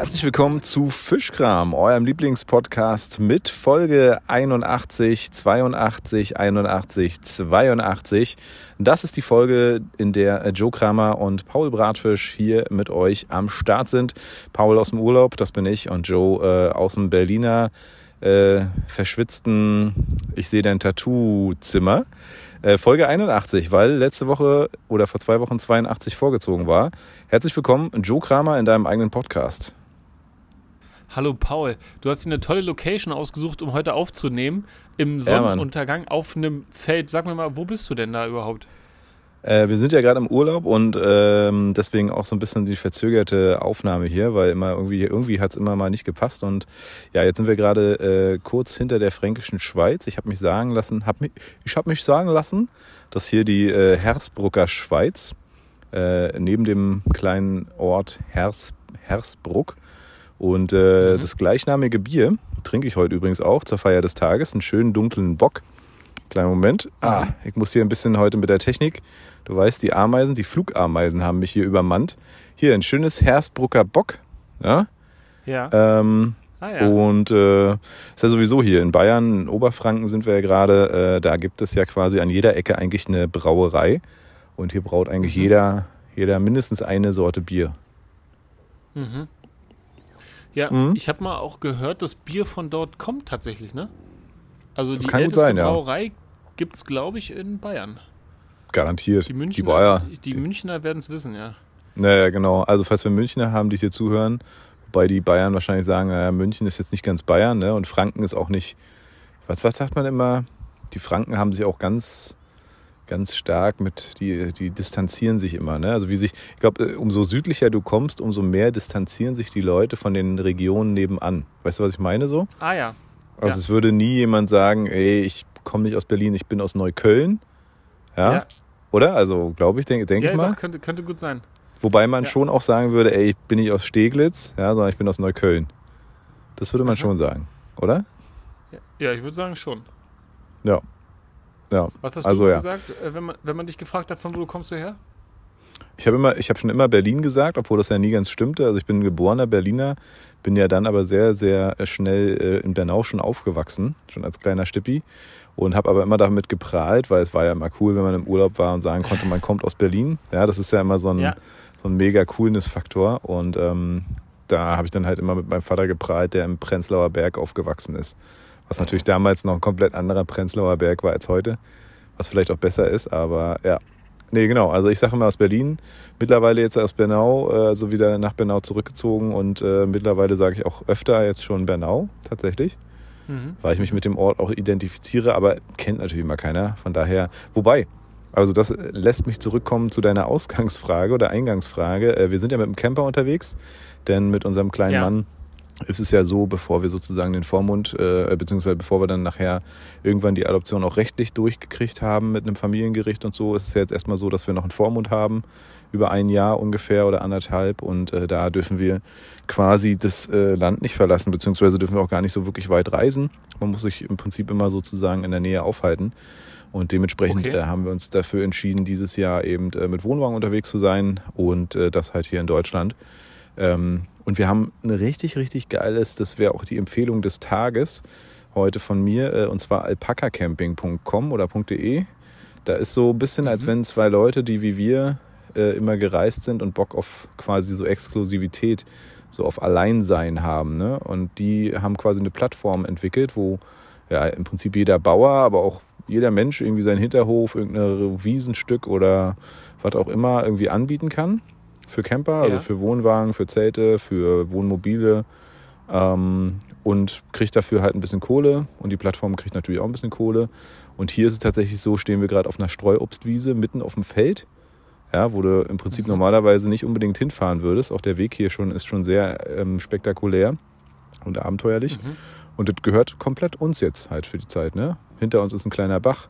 Herzlich willkommen zu Fischkram, eurem Lieblingspodcast mit Folge 81, 82, 81, 82. Das ist die Folge, in der Joe Kramer und Paul Bratfisch hier mit euch am Start sind. Paul aus dem Urlaub, das bin ich, und Joe äh, aus dem Berliner äh, verschwitzten, ich sehe dein Tattoo-Zimmer. Äh, Folge 81, weil letzte Woche oder vor zwei Wochen 82 vorgezogen war. Herzlich willkommen, Joe Kramer, in deinem eigenen Podcast. Hallo Paul, du hast dir eine tolle Location ausgesucht, um heute aufzunehmen. Im Sonnenuntergang ja, auf einem Feld. Sag mir mal, wo bist du denn da überhaupt? Äh, wir sind ja gerade im Urlaub und ähm, deswegen auch so ein bisschen die verzögerte Aufnahme hier, weil immer irgendwie, irgendwie hat es immer mal nicht gepasst. Und ja, jetzt sind wir gerade äh, kurz hinter der fränkischen Schweiz. Ich habe mich sagen lassen, hab mich, ich habe mich sagen lassen, dass hier die äh, Hersbrucker Schweiz äh, neben dem kleinen Ort Hers, Hersbruck und äh, mhm. das gleichnamige Bier trinke ich heute übrigens auch zur Feier des Tages, einen schönen dunklen Bock. Kleiner Moment. Ah, ich muss hier ein bisschen heute mit der Technik Du weißt, die Ameisen, die Flugameisen haben mich hier übermannt. Hier ein schönes Hersbrucker Bock. Ja. Ja. Ähm, ah, ja. Und äh, ist ja sowieso hier in Bayern, in Oberfranken sind wir ja gerade. Äh, da gibt es ja quasi an jeder Ecke eigentlich eine Brauerei. Und hier braut eigentlich mhm. jeder, jeder mindestens eine Sorte Bier. Mhm. Ja, mhm. ich habe mal auch gehört, das Bier von dort kommt tatsächlich, ne? Also das die älteste sein, Brauerei ja. gibt es, glaube ich, in Bayern. Garantiert. Die Münchner, die, Bayer, die, die Münchner werden es wissen, ja. Naja, genau. Also falls wir Münchner haben, die hier zuhören, wobei die Bayern wahrscheinlich sagen, naja, München ist jetzt nicht ganz Bayern, ne? Und Franken ist auch nicht. Was, was sagt man immer? Die Franken haben sich auch ganz, ganz stark mit, die, die distanzieren sich immer, ne? Also wie sich, ich glaube, umso südlicher du kommst, umso mehr distanzieren sich die Leute von den Regionen nebenan. Weißt du, was ich meine so? Ah ja. Also ja. es würde nie jemand sagen, ey, ich komme nicht aus Berlin, ich bin aus Neukölln. Ja. ja. Oder? Also, glaube ich, denke denk ja, ich mal. Doch, könnte, könnte gut sein. Wobei man ja. schon auch sagen würde, ey, ich bin nicht aus Steglitz, ja, sondern ich bin aus Neukölln. Das würde man mhm. schon sagen, oder? Ja, ich würde sagen schon. Ja. Ja. Was hast also, du ja. gesagt, äh, wenn man, wenn man dich gefragt hat, von wo kommst du her? Ich habe immer, ich habe schon immer Berlin gesagt, obwohl das ja nie ganz stimmte. Also ich bin ein geborener Berliner, bin ja dann aber sehr, sehr schnell äh, in Bernau schon aufgewachsen, schon als kleiner Stippi und habe aber immer damit geprahlt, weil es war ja immer cool, wenn man im Urlaub war und sagen konnte, man kommt aus Berlin. Ja, das ist ja immer so ein, ja. so ein mega Coolness-Faktor und ähm, da habe ich dann halt immer mit meinem Vater geprahlt, der im Prenzlauer Berg aufgewachsen ist. Was natürlich damals noch ein komplett anderer Prenzlauer Berg war als heute, was vielleicht auch besser ist, aber ja. Nee, genau. Also ich sage immer aus Berlin, mittlerweile jetzt aus Bernau, also wieder nach Bernau zurückgezogen und äh, mittlerweile sage ich auch öfter jetzt schon Bernau tatsächlich mhm. weil ich mich mit dem Ort auch identifiziere, aber kennt natürlich immer keiner. Von daher, wobei, also das lässt mich zurückkommen zu deiner Ausgangsfrage oder Eingangsfrage. Äh, wir sind ja mit dem Camper unterwegs, denn mit unserem kleinen ja. Mann ist es ja so, bevor wir sozusagen den Vormund, äh, beziehungsweise bevor wir dann nachher irgendwann die Adoption auch rechtlich durchgekriegt haben mit einem Familiengericht und so, ist es ja jetzt erstmal so, dass wir noch einen Vormund haben über ein Jahr ungefähr oder anderthalb. Und äh, da dürfen wir quasi das äh, Land nicht verlassen, beziehungsweise dürfen wir auch gar nicht so wirklich weit reisen. Man muss sich im Prinzip immer sozusagen in der Nähe aufhalten. Und dementsprechend okay. äh, haben wir uns dafür entschieden, dieses Jahr eben äh, mit Wohnwagen unterwegs zu sein und äh, das halt hier in Deutschland. Ähm, und wir haben ein richtig, richtig geiles, das wäre auch die Empfehlung des Tages heute von mir, äh, und zwar alpakacamping.com oder .de. Da ist so ein bisschen, als mhm. wenn zwei Leute, die wie wir äh, immer gereist sind und Bock auf quasi so Exklusivität, so auf Alleinsein haben. Ne? Und die haben quasi eine Plattform entwickelt, wo ja im Prinzip jeder Bauer, aber auch jeder Mensch irgendwie seinen Hinterhof, irgendein Wiesenstück oder was auch immer irgendwie anbieten kann. Für Camper, also für Wohnwagen, für Zelte, für Wohnmobile. Ähm, und kriegt dafür halt ein bisschen Kohle. Und die Plattform kriegt natürlich auch ein bisschen Kohle. Und hier ist es tatsächlich so, stehen wir gerade auf einer Streuobstwiese mitten auf dem Feld ja, wo du im Prinzip mhm. normalerweise nicht unbedingt hinfahren würdest. Auch der Weg hier schon ist schon sehr ähm, spektakulär und abenteuerlich. Mhm. Und das gehört komplett uns jetzt halt für die Zeit. Ne? Hinter uns ist ein kleiner Bach.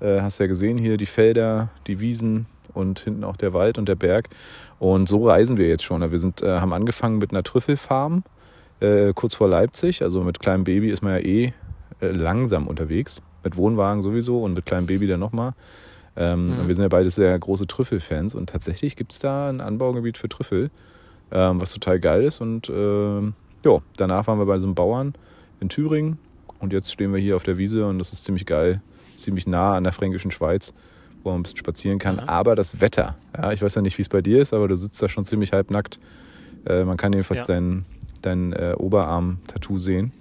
Äh, hast ja gesehen hier die Felder, die Wiesen und hinten auch der Wald und der Berg. Und so reisen wir jetzt schon. Wir sind, äh, haben angefangen mit einer Trüffelfarm äh, kurz vor Leipzig. Also mit kleinem Baby ist man ja eh äh, langsam unterwegs. Mit Wohnwagen sowieso und mit kleinem Baby dann nochmal. Ähm, mhm. Wir sind ja beide sehr große Trüffelfans und tatsächlich gibt es da ein Anbaugebiet für Trüffel. ähm, was total geil ist. Und äh, ja, danach waren wir bei so einem Bauern in Thüringen und jetzt stehen wir hier auf der Wiese und das ist ziemlich geil, ziemlich nah an der fränkischen Schweiz, wo man ein bisschen spazieren kann. Ja. Aber das Wetter, ja, ich weiß ja nicht, wie es bei dir ist, aber du sitzt da schon ziemlich halbnackt. Äh, man kann jedenfalls ja. dein, dein äh, Oberarm-Tattoo sehen,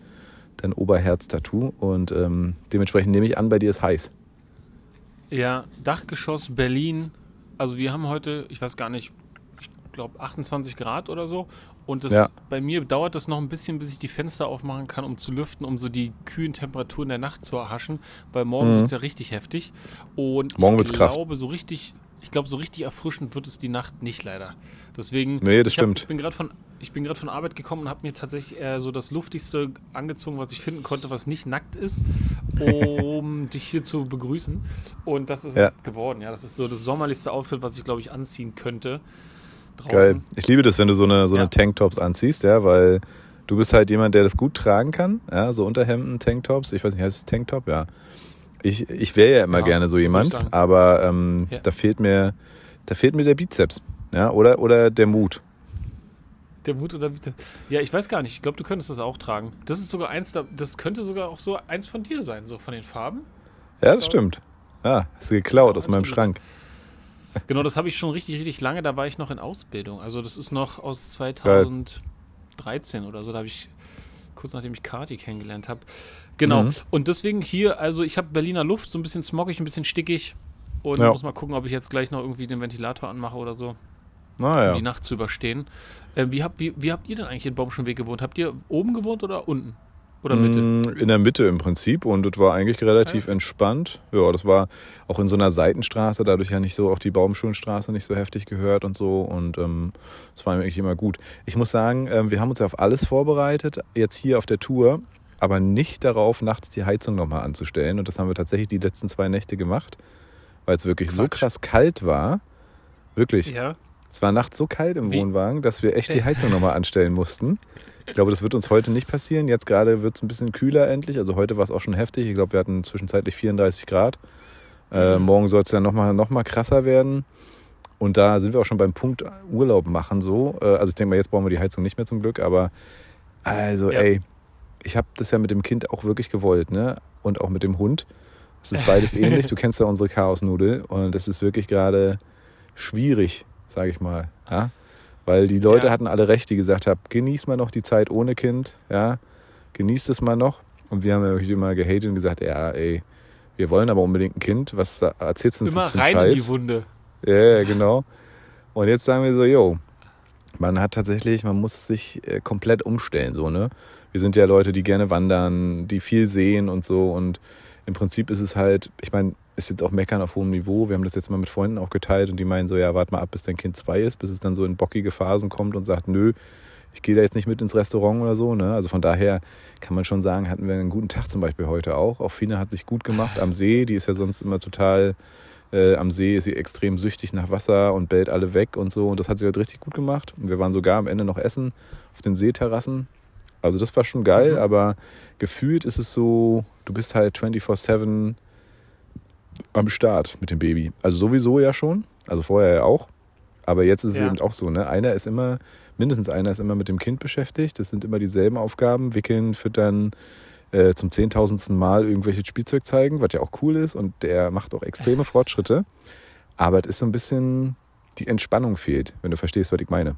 dein Oberherz-Tattoo und ähm, dementsprechend nehme ich an, bei dir ist heiß. Ja, Dachgeschoss Berlin. Also wir haben heute, ich weiß gar nicht, ich glaube 28 Grad oder so und das, ja. bei mir dauert das noch ein bisschen, bis ich die Fenster aufmachen kann, um zu lüften, um so die kühlen Temperaturen der Nacht zu erhaschen. Weil morgen mhm. wird es ja richtig heftig. Und morgen ich glaube, krass. so richtig, ich glaube, so richtig erfrischend wird es die Nacht nicht leider. Deswegen. Nee, das ich stimmt. Hab, ich bin gerade von, ich bin gerade von Arbeit gekommen und habe mir tatsächlich eher so das luftigste angezogen, was ich finden konnte, was nicht nackt ist, um dich hier zu begrüßen. Und das ist ja. geworden. Ja, das ist so das sommerlichste Outfit, was ich glaube ich anziehen könnte draußen. Geil. Ich liebe das, wenn du so eine, so ja. eine Tanktops anziehst, ja, weil du bist halt jemand, der das gut tragen kann. Ja, so Unterhemden, Tanktops. Ich weiß nicht, heißt es Tanktop? Ja. Ich, ich wäre ja immer ja, gerne so jemand, aber ähm, ja. da fehlt mir, da fehlt mir der Bizeps. Ja, oder, oder der Mut. Der Mut oder Bizeps. Ja, ich weiß gar nicht. Ich glaube, du könntest das auch tragen. Das ist sogar eins, das könnte sogar auch so eins von dir sein, so von den Farben. Ja, das stimmt. Ah, ist geklaut aus meinem Schrank. Genau, das habe ich schon richtig, richtig lange. Da war ich noch in Ausbildung. Also das ist noch aus 2013 Geil. oder so. Da habe ich kurz nachdem ich Kati kennengelernt habe. Genau. Mhm. Und deswegen hier, also ich habe Berliner Luft, so ein bisschen smoggig, ein bisschen stickig. Und ja. muss mal gucken, ob ich jetzt gleich noch irgendwie den Ventilator anmache oder so. Naja. Um die Nacht zu überstehen. Äh, wie, habt, wie, wie habt ihr denn eigentlich in Baumschulweg gewohnt? Habt ihr oben gewohnt oder unten? Oder Mitte? Mm, in der Mitte im Prinzip und das war eigentlich relativ okay. entspannt. Ja, das war auch in so einer Seitenstraße, dadurch ja nicht so auch die Baumschulenstraße nicht so heftig gehört und so und ähm, das war eigentlich immer gut. Ich muss sagen, ähm, wir haben uns ja auf alles vorbereitet, jetzt hier auf der Tour, aber nicht darauf, nachts die Heizung nochmal anzustellen und das haben wir tatsächlich die letzten zwei Nächte gemacht, weil es wirklich Quatsch. so krass kalt war. Wirklich. Ja. Es war nachts so kalt im Wie? Wohnwagen, dass wir echt die Heizung nochmal anstellen mussten. Ich glaube, das wird uns heute nicht passieren. Jetzt gerade wird es ein bisschen kühler endlich. Also heute war es auch schon heftig. Ich glaube, wir hatten zwischenzeitlich 34 Grad. Äh, mhm. morgen soll es dann nochmal noch mal krasser werden. Und da sind wir auch schon beim Punkt Urlaub machen so. Äh, also ich denke mal, jetzt brauchen wir die Heizung nicht mehr zum Glück. Aber also ja. ey, ich habe das ja mit dem Kind auch wirklich gewollt. ne? Und auch mit dem Hund. Es ist beides ähnlich. Du kennst ja unsere Chaosnudel. Und das ist wirklich gerade schwierig, sage ich mal. Ja? Weil die Leute ja. hatten alle recht, die gesagt haben, genieß mal noch die Zeit ohne Kind, ja, genießt es mal noch. Und wir haben ja wirklich immer gehatet und gesagt, ja, ey, wir wollen aber unbedingt ein Kind. Was erzählst du uns immer das für rein Scheiß? in die Wunde. Ja, yeah, genau. Und jetzt sagen wir so, yo, man hat tatsächlich, man muss sich äh, komplett umstellen, so, ne? Wir sind ja Leute, die gerne wandern, die viel sehen und so. Und im Prinzip ist es halt, ich meine, ist jetzt auch Meckern auf hohem Niveau. Wir haben das jetzt mal mit Freunden auch geteilt und die meinen so, ja, warte mal ab, bis dein Kind zwei ist, bis es dann so in bockige Phasen kommt und sagt, nö, ich gehe da jetzt nicht mit ins Restaurant oder so. Ne? Also von daher kann man schon sagen, hatten wir einen guten Tag zum Beispiel heute auch. Auch Fine hat sich gut gemacht am See. Die ist ja sonst immer total, äh, am See ist sie extrem süchtig nach Wasser und bellt alle weg und so. Und das hat sie halt richtig gut gemacht. Und wir waren sogar am Ende noch essen auf den Seeterrassen. Also das war schon geil, mhm. aber gefühlt ist es so, du bist halt 24-7 am Start mit dem Baby. Also sowieso ja schon, also vorher ja auch. Aber jetzt ist es ja. eben auch so, ne? Einer ist immer, mindestens einer ist immer mit dem Kind beschäftigt. Das sind immer dieselben Aufgaben. Wickeln, füttern, äh, zum zehntausendsten Mal irgendwelches Spielzeug zeigen, was ja auch cool ist. Und der macht auch extreme Fortschritte. Aber es ist so ein bisschen, die Entspannung fehlt, wenn du verstehst, was ich meine.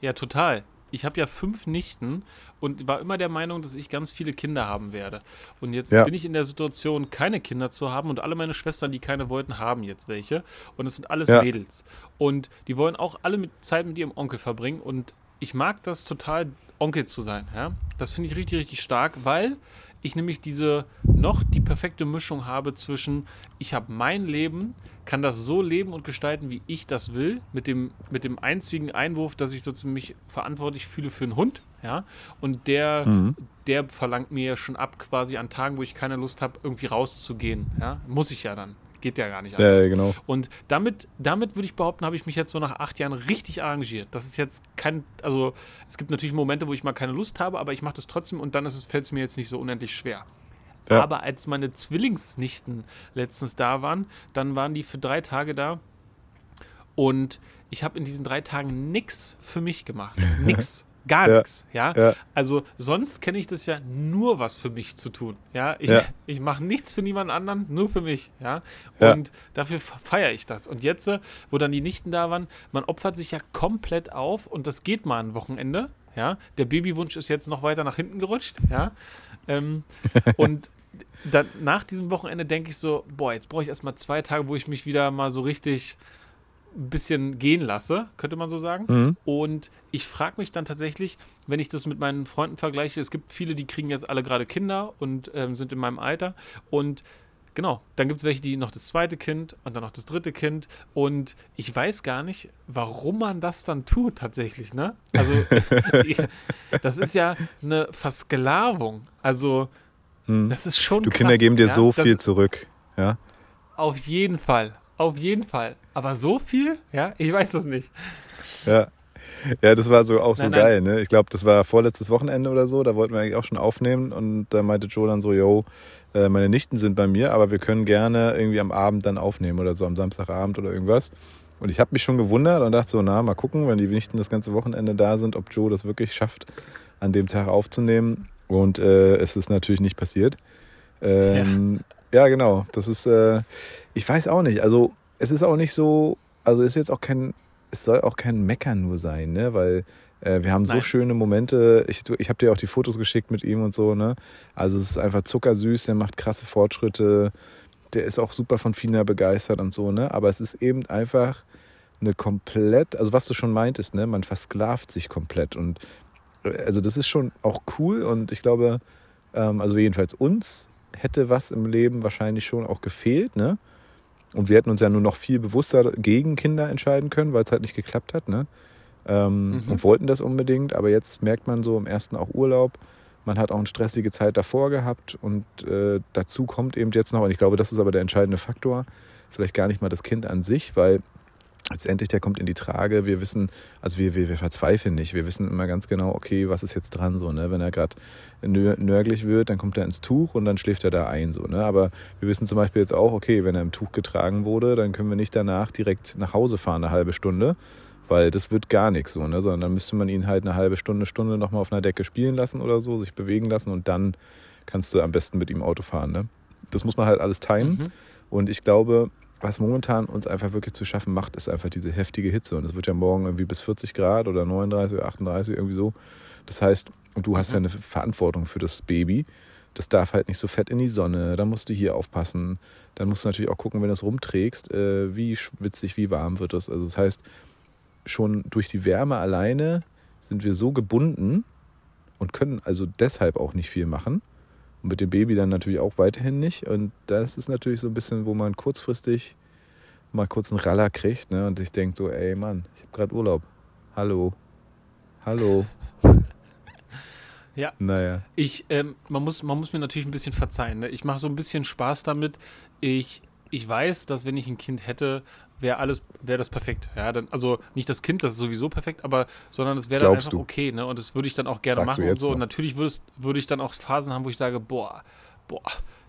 Ja, total ich habe ja fünf Nichten und war immer der Meinung, dass ich ganz viele Kinder haben werde. Und jetzt ja. bin ich in der Situation, keine Kinder zu haben und alle meine Schwestern, die keine wollten, haben jetzt welche. Und es sind alles ja. Mädels. Und die wollen auch alle mit Zeit mit ihrem Onkel verbringen. Und ich mag das total, Onkel zu sein. Ja? Das finde ich richtig, richtig stark, weil ich nämlich diese noch die perfekte Mischung habe zwischen, ich habe mein Leben, kann das so leben und gestalten, wie ich das will, mit dem, mit dem einzigen Einwurf, dass ich so ziemlich verantwortlich fühle für einen Hund, ja, und der, mhm. der verlangt mir ja schon ab, quasi an Tagen, wo ich keine Lust habe, irgendwie rauszugehen, ja, muss ich ja dann. Geht ja gar nicht anders. Ja, genau. Und damit, damit würde ich behaupten, habe ich mich jetzt so nach acht Jahren richtig arrangiert. Das ist jetzt kein, also es gibt natürlich Momente, wo ich mal keine Lust habe, aber ich mache das trotzdem und dann fällt es mir jetzt nicht so unendlich schwer. Ja. Aber als meine Zwillingsnichten letztens da waren, dann waren die für drei Tage da Und ich habe in diesen drei Tagen nichts für mich gemacht. Nix. Gar ja. nichts. Ja? ja? Also sonst kenne ich das ja nur was für mich zu tun. Ja, ich, ja. ich mache nichts für niemand anderen, nur für mich. Ja, und dafür feiere ich das. Und jetzt, äh, wo dann die Nichten da waren, man opfert sich ja komplett auf und das geht mal ein Wochenende. Ja, der Babywunsch ist jetzt noch weiter nach hinten gerutscht. Ja, ähm, und dann nach diesem Wochenende denke ich so, boah, jetzt brauche ich erstmal zwei Tage, wo ich mich wieder mal so richtig ein bisschen gehen lasse, könnte man so sagen. Mhm. Und ich frage mich dann tatsächlich, wenn ich das mit meinen Freunden vergleiche, es gibt viele, die kriegen jetzt alle gerade Kinder und ähm, sind in meinem Alter. Und genau, dann gibt es welche, die noch das zweite Kind und dann noch das dritte Kind. Und ich weiß gar nicht, warum man das dann tut tatsächlich, ne? Also, das ist ja eine Versklavung. Also, mhm. das ist schon. Du krass, Kinder geben dir ja? so viel das, zurück, ja? Auf jeden Fall. Auf jeden Fall. Aber so viel? Ja, ich weiß das nicht. Ja. Ja, das war so auch so nein, geil, ne? Ich glaube, das war vorletztes Wochenende oder so, da wollten wir eigentlich auch schon aufnehmen und da meinte Joe dann so, yo, äh, meine Nichten sind bei mir, aber wir können gerne irgendwie am Abend dann aufnehmen oder so, am Samstagabend oder irgendwas. Und ich habe mich schon gewundert und dachte so, na, mal gucken, wenn die Nichten das ganze Wochenende da sind, ob Joe das wirklich schafft, an dem Tag aufzunehmen. Und äh, es ist natürlich nicht passiert. Ähm, ja. Ja. genau. Das ist, äh, ich weiß auch nicht. Also es ist auch nicht so, also es ist jetzt auch kein, es soll auch kein Meckern nur sein, ne? Weil äh, wir haben Nein. so schöne Momente. Ich, ich habe dir auch die Fotos geschickt mit ihm und so, ne? Also es ist einfach zuckersüß, der macht krasse Fortschritte, der ist auch super von Fina begeistert und so, ne? Aber es ist eben einfach eine komplett, also was du schon meintest, ne? Man versklavt sich komplett und äh, also das ist schon auch cool und ich glaube, ähm, also jedenfalls uns hätte was im Leben wahrscheinlich schon auch gefehlt, ne? Und wir hätten uns ja nur noch viel bewusster gegen Kinder entscheiden können, weil es halt nicht geklappt hat, ne? Ähm, mhm. Und wollten das unbedingt, aber jetzt merkt man so im ersten auch Urlaub, man hat auch eine stressige Zeit davor gehabt und äh, dazu kommt eben jetzt noch, und ich glaube, das ist aber der entscheidende Faktor, vielleicht gar nicht mal das Kind an sich, weil letztendlich der kommt in die Trage. Wir wissen, also wir, wir, wir verzweifeln nicht. Wir wissen immer ganz genau, okay, was ist jetzt dran so. Ne? Wenn er gerade nörglich wird, dann kommt er ins Tuch und dann schläft er da ein. So, ne? Aber wir wissen zum Beispiel jetzt auch, okay, wenn er im Tuch getragen wurde, dann können wir nicht danach direkt nach Hause fahren, eine halbe Stunde. Weil das wird gar nichts so, ne? Sondern dann müsste man ihn halt eine halbe Stunde, Stunde nochmal auf einer Decke spielen lassen oder so, sich bewegen lassen und dann kannst du am besten mit ihm Auto fahren. Ne? Das muss man halt alles timen. Mhm. Und ich glaube, was momentan uns einfach wirklich zu schaffen macht, ist einfach diese heftige Hitze. Und es wird ja morgen irgendwie bis 40 Grad oder 39 oder 38 irgendwie so. Das heißt, du hast ja eine Verantwortung für das Baby. Das darf halt nicht so fett in die Sonne. Da musst du hier aufpassen. Dann musst du natürlich auch gucken, wenn du es rumträgst, äh, wie schwitzig, wie warm wird es. Also das heißt, schon durch die Wärme alleine sind wir so gebunden und können also deshalb auch nicht viel machen. Und mit dem Baby dann natürlich auch weiterhin nicht. Und das ist natürlich so ein bisschen, wo man kurzfristig mal kurz einen Raller kriegt. Ne? Und ich denke so, ey Mann, ich habe gerade Urlaub. Hallo. Hallo. Ja. Naja. Ich, ähm, man, muss, man muss mir natürlich ein bisschen verzeihen. Ne? Ich mache so ein bisschen Spaß damit. Ich, ich weiß, dass wenn ich ein Kind hätte, wäre alles, wäre das perfekt. Ja, dann, also nicht das Kind, das ist sowieso perfekt, aber sondern es wäre dann einfach du. okay, ne? Und das würde ich dann auch gerne Sagst machen und so. Noch? Und natürlich würde ich dann auch Phasen haben, wo ich sage, boah, boah,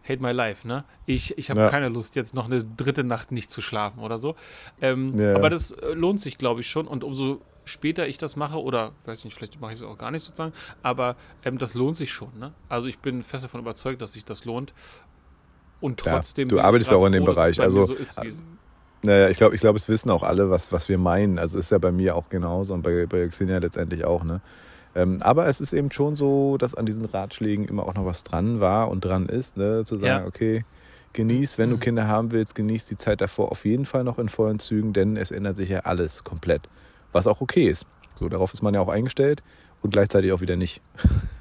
hate my life, ne? Ich, ich habe ja. keine Lust, jetzt noch eine dritte Nacht nicht zu schlafen oder so. Ähm, ja. Aber das äh, lohnt sich, glaube ich, schon. Und umso später ich das mache, oder weiß nicht, vielleicht mache ich es auch gar nicht sozusagen, aber ähm, das lohnt sich schon, ne? Also ich bin fest davon überzeugt, dass sich das lohnt. Und trotzdem. Ja, du arbeitest auch in dem Bereich. Also, so ist, naja, ich glaube, ich glaub, es wissen auch alle, was, was wir meinen. Also ist ja bei mir auch genauso und bei, bei Xenia letztendlich auch. Ne? Ähm, aber es ist eben schon so, dass an diesen Ratschlägen immer auch noch was dran war und dran ist, ne? zu sagen, ja. okay, genieß, wenn du mhm. Kinder haben willst, genieß die Zeit davor auf jeden Fall noch in vollen Zügen, denn es ändert sich ja alles komplett. Was auch okay ist. So, darauf ist man ja auch eingestellt und gleichzeitig auch wieder nicht.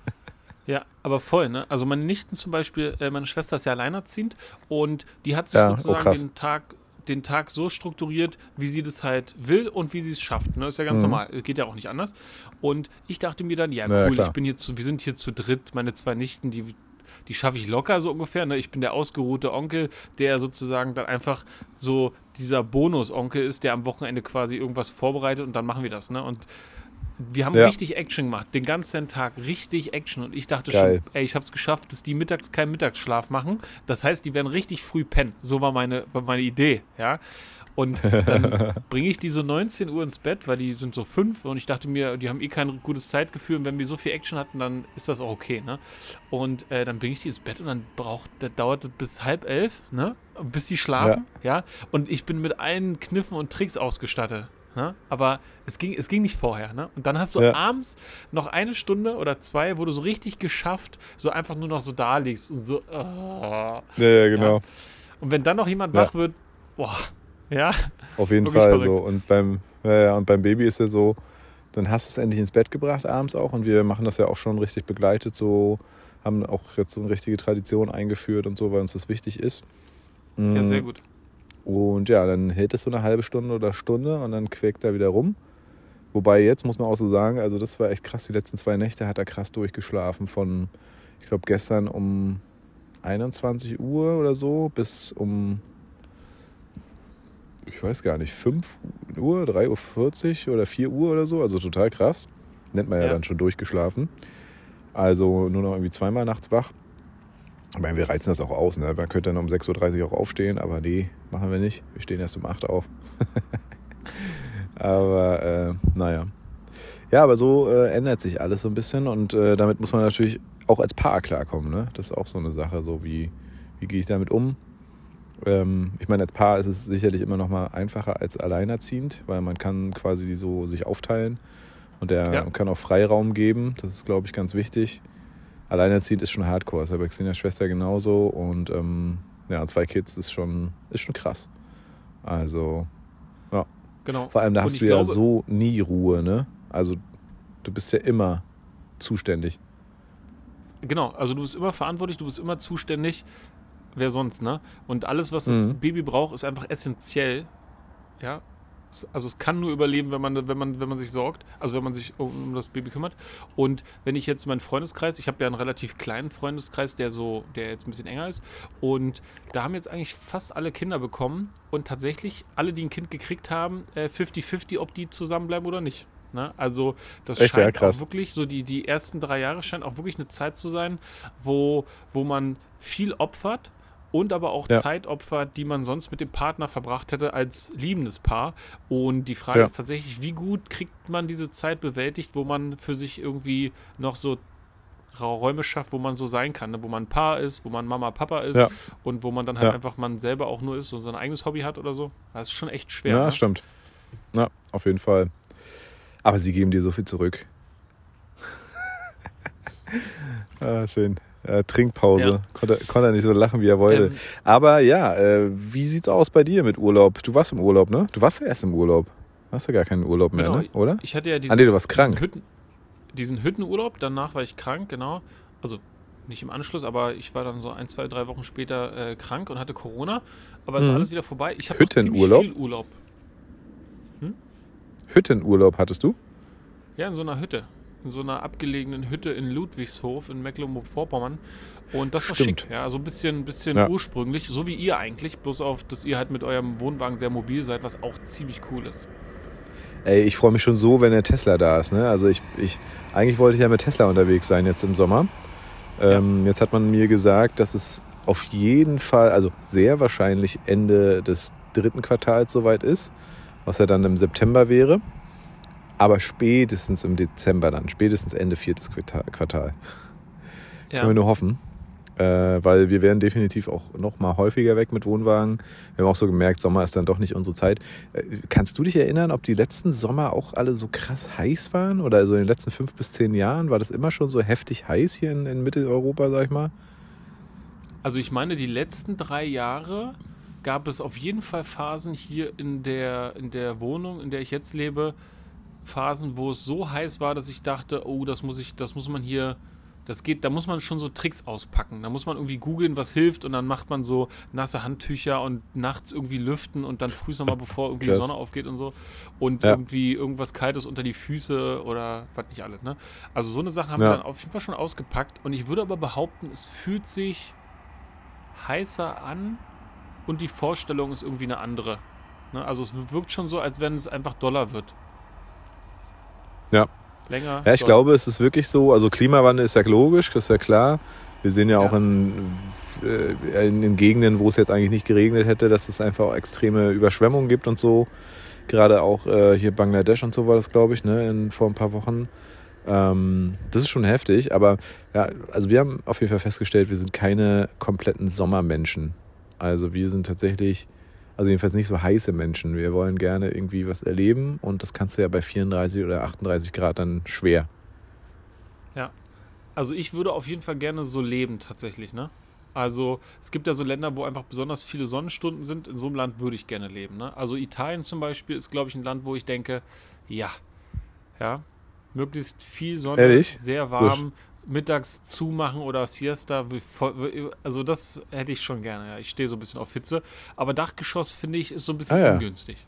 Ja, aber voll, ne? Also meine Nichten zum Beispiel, äh, meine Schwester ist ja alleinerziehend und die hat sich ja, oh, sozusagen oh den Tag den Tag so strukturiert, wie sie das halt will und wie sie es schafft. Ne? Ist ja ganz mhm. normal. Geht ja auch nicht anders. Und ich dachte mir dann, ja, cool, ich bin hier zu, wir sind hier zu dritt, meine zwei Nichten, die, die schaffe ich locker so ungefähr. Ne? Ich bin der ausgeruhte Onkel, der sozusagen dann einfach so dieser Bonus-Onkel ist, der am Wochenende quasi irgendwas vorbereitet und dann machen wir das. Ne? Und wir haben ja. richtig Action gemacht, den ganzen Tag richtig Action. Und ich dachte Geil. schon, ey, ich habe es geschafft, dass die mittags keinen Mittagsschlaf machen. Das heißt, die werden richtig früh pennen. So war meine, war meine Idee, ja. Und dann bringe ich die so 19 Uhr ins Bett, weil die sind so fünf und ich dachte mir, die haben eh kein gutes Zeitgefühl und wenn wir so viel Action hatten, dann ist das auch okay, ne? Und äh, dann bringe ich die ins Bett und dann braucht, das dauert das bis halb elf, ne? Bis die schlafen, ja. ja? Und ich bin mit allen Kniffen und Tricks ausgestattet. Ne? Aber es ging, es ging nicht vorher. Ne? Und dann hast du ja. abends noch eine Stunde oder zwei, wo du so richtig geschafft, so einfach nur noch so da liegst und so. Oh, ja, ja, genau. Ja. Und wenn dann noch jemand wach wird, boah, ja. Auf jeden Fall verrückt. so. Und beim, ja, und beim Baby ist ja so, dann hast du es endlich ins Bett gebracht abends auch. Und wir machen das ja auch schon richtig begleitet, so haben auch jetzt so eine richtige Tradition eingeführt und so, weil uns das wichtig ist. Ja, sehr mm. gut. Und ja, dann hält es so eine halbe Stunde oder Stunde und dann quäkt er wieder rum. Wobei jetzt muss man auch so sagen, also das war echt krass. Die letzten zwei Nächte hat er krass durchgeschlafen. Von, ich glaube, gestern um 21 Uhr oder so bis um, ich weiß gar nicht, 5 Uhr, 3.40 Uhr oder 4 Uhr oder so. Also total krass. Nennt man ja, ja dann schon durchgeschlafen. Also nur noch irgendwie zweimal nachts wach. Ich meine, wir reizen das auch aus. Ne? Man könnte dann um 6.30 Uhr auch aufstehen, aber nee, machen wir nicht. Wir stehen erst um 8 Uhr auf. aber äh, naja. Ja, aber so äh, ändert sich alles so ein bisschen und äh, damit muss man natürlich auch als Paar klarkommen. Ne? Das ist auch so eine Sache, so wie, wie gehe ich damit um. Ähm, ich meine, als Paar ist es sicherlich immer noch mal einfacher als alleinerziehend, weil man kann quasi so sich aufteilen und der ja. kann auch Freiraum geben. Das ist, glaube ich, ganz wichtig alleinerziehend ist schon Hardcore. Ist bei Xenias Schwester genauso. Und ähm, ja, zwei Kids ist schon, ist schon krass. Also, ja. Genau. Vor allem, da hast du glaube, ja so nie Ruhe, ne? Also, du bist ja immer zuständig. Genau, also du bist immer verantwortlich, du bist immer zuständig. Wer sonst, ne? Und alles, was das mhm. Baby braucht, ist einfach essentiell. Ja, also es kann nur überleben, wenn man, wenn man, wenn man sich sorgt, also wenn man sich um das Baby kümmert. Und wenn ich jetzt meinen Freundeskreis, ich habe ja einen relativ kleinen Freundeskreis, der so, der jetzt ein bisschen enger ist. Und da haben jetzt eigentlich fast alle Kinder bekommen. Und tatsächlich, alle, die ein Kind gekriegt haben, 50-50, äh, ob die zusammenbleiben oder nicht. Ne? Also das Echt, scheint ja, auch wirklich, so die, die ersten drei Jahre scheint auch wirklich eine Zeit zu sein, wo, wo man viel opfert und aber auch ja. Zeitopfer, die man sonst mit dem Partner verbracht hätte als liebendes Paar. Und die Frage ja. ist tatsächlich, wie gut kriegt man diese Zeit bewältigt, wo man für sich irgendwie noch so Räume schafft, wo man so sein kann, ne? wo man ein Paar ist, wo man Mama, Papa ist ja. und wo man dann halt einfach man selber auch nur ist und sein eigenes Hobby hat oder so. Das ist schon echt schwer. Ja, ne? stimmt. Ja, auf jeden Fall. Aber sie geben dir so viel zurück. ah, schön. Äh, Trinkpause. Ja. Konnte, konnte er nicht so lachen, wie er wollte. Ähm, Aber ja, äh, wie sieht's aus bei dir mit Urlaub? Du warst im Urlaub, ne? Du warst ja erst im Urlaub. Hast du gar keinen Urlaub mehr, genau, ne? oder? Ich hatte ja diesen, ah, nee, du warst krank. Diesen, Hütten, diesen Hüttenurlaub, danach war ich krank, genau. Also nicht im Anschluss, aber ich war dann so ein, zwei, drei Wochen später äh, krank und hatte Corona. Aber es mhm. ist alles wieder vorbei. Ich habe Hüttenurlaub? viel Urlaub. Hm? Hüttenurlaub hattest du? Ja, in so einer Hütte in so einer abgelegenen Hütte in Ludwigshof in Mecklenburg-Vorpommern. Und das war Stimmt. schick, ja, so ein bisschen, bisschen ja. ursprünglich, so wie ihr eigentlich, bloß auf, dass ihr halt mit eurem Wohnwagen sehr mobil seid, was auch ziemlich cool ist. Ey, ich freue mich schon so, wenn der Tesla da ist. Ne? Also ich, ich, eigentlich wollte ich ja mit Tesla unterwegs sein jetzt im Sommer. Ähm, ja. Jetzt hat man mir gesagt, dass es auf jeden Fall, also sehr wahrscheinlich Ende des dritten Quartals soweit ist, was ja dann im September wäre aber spätestens im Dezember dann, spätestens Ende viertes Quartal. Ja. Können wir nur hoffen. Äh, weil wir werden definitiv auch noch mal häufiger weg mit Wohnwagen. Wir haben auch so gemerkt, Sommer ist dann doch nicht unsere Zeit. Äh, kannst du dich erinnern, ob die letzten Sommer auch alle so krass heiß waren? Oder also in den letzten fünf bis zehn Jahren war das immer schon so heftig heiß hier in, in Mitteleuropa, sag ich mal? Also ich meine, die letzten drei Jahre gab es auf jeden Fall Phasen hier in der, in der Wohnung, in der ich jetzt lebe, Phasen, wo es so heiß war, dass ich dachte, oh, das muss ich, das muss man hier, das geht, da muss man schon so Tricks auspacken. Da muss man irgendwie googeln, was hilft und dann macht man so nasse Handtücher und nachts irgendwie lüften und dann früh nochmal, bevor irgendwie die Sonne aufgeht und so. Und ja. irgendwie irgendwas Kaltes unter die Füße oder was nicht alles, ne? Also so eine Sache haben ja. wir dann auf jeden Fall schon ausgepackt und ich würde aber behaupten, es fühlt sich heißer an und die Vorstellung ist irgendwie eine andere. Ne? Also es wirkt schon so, als wenn es einfach doller wird. Ja. Länger. Ja, ich glaube, es ist wirklich so. Also Klimawandel ist ja logisch, das ist ja klar. Wir sehen ja, ja. auch in äh, in den Gegenden, wo es jetzt eigentlich nicht geregnet hätte, dass es einfach extreme Überschwemmungen gibt und so. Gerade auch äh, hier Bangladesch und so war das, glaube ich, ne, in, vor ein paar Wochen. Ähm, das ist schon heftig, aber ja, also wir haben auf jeden Fall festgestellt, wir sind keine kompletten Sommermenschen. Also wir sind tatsächlich, also jedenfalls nicht so heiße Menschen. Wir wollen gerne irgendwie was erleben und das kannst du ja bei 34 oder 38 Grad dann schwer. Ja. Also ich würde auf jeden Fall gerne so leben tatsächlich, ne? Also es gibt ja so Länder, wo einfach besonders viele Sonnenstunden sind. In so einem Land würde ich gerne leben. Ne? Also Italien zum Beispiel ist, glaube ich, ein Land, wo ich denke, ja, ja, möglichst viel Sonne, Ehrlich? sehr warm, so. Mittags zumachen oder Siesta. Also das hätte ich schon gerne. Ja. Ich stehe so ein bisschen auf Hitze. Aber Dachgeschoss, finde ich, ist so ein bisschen ah, ja. ungünstig.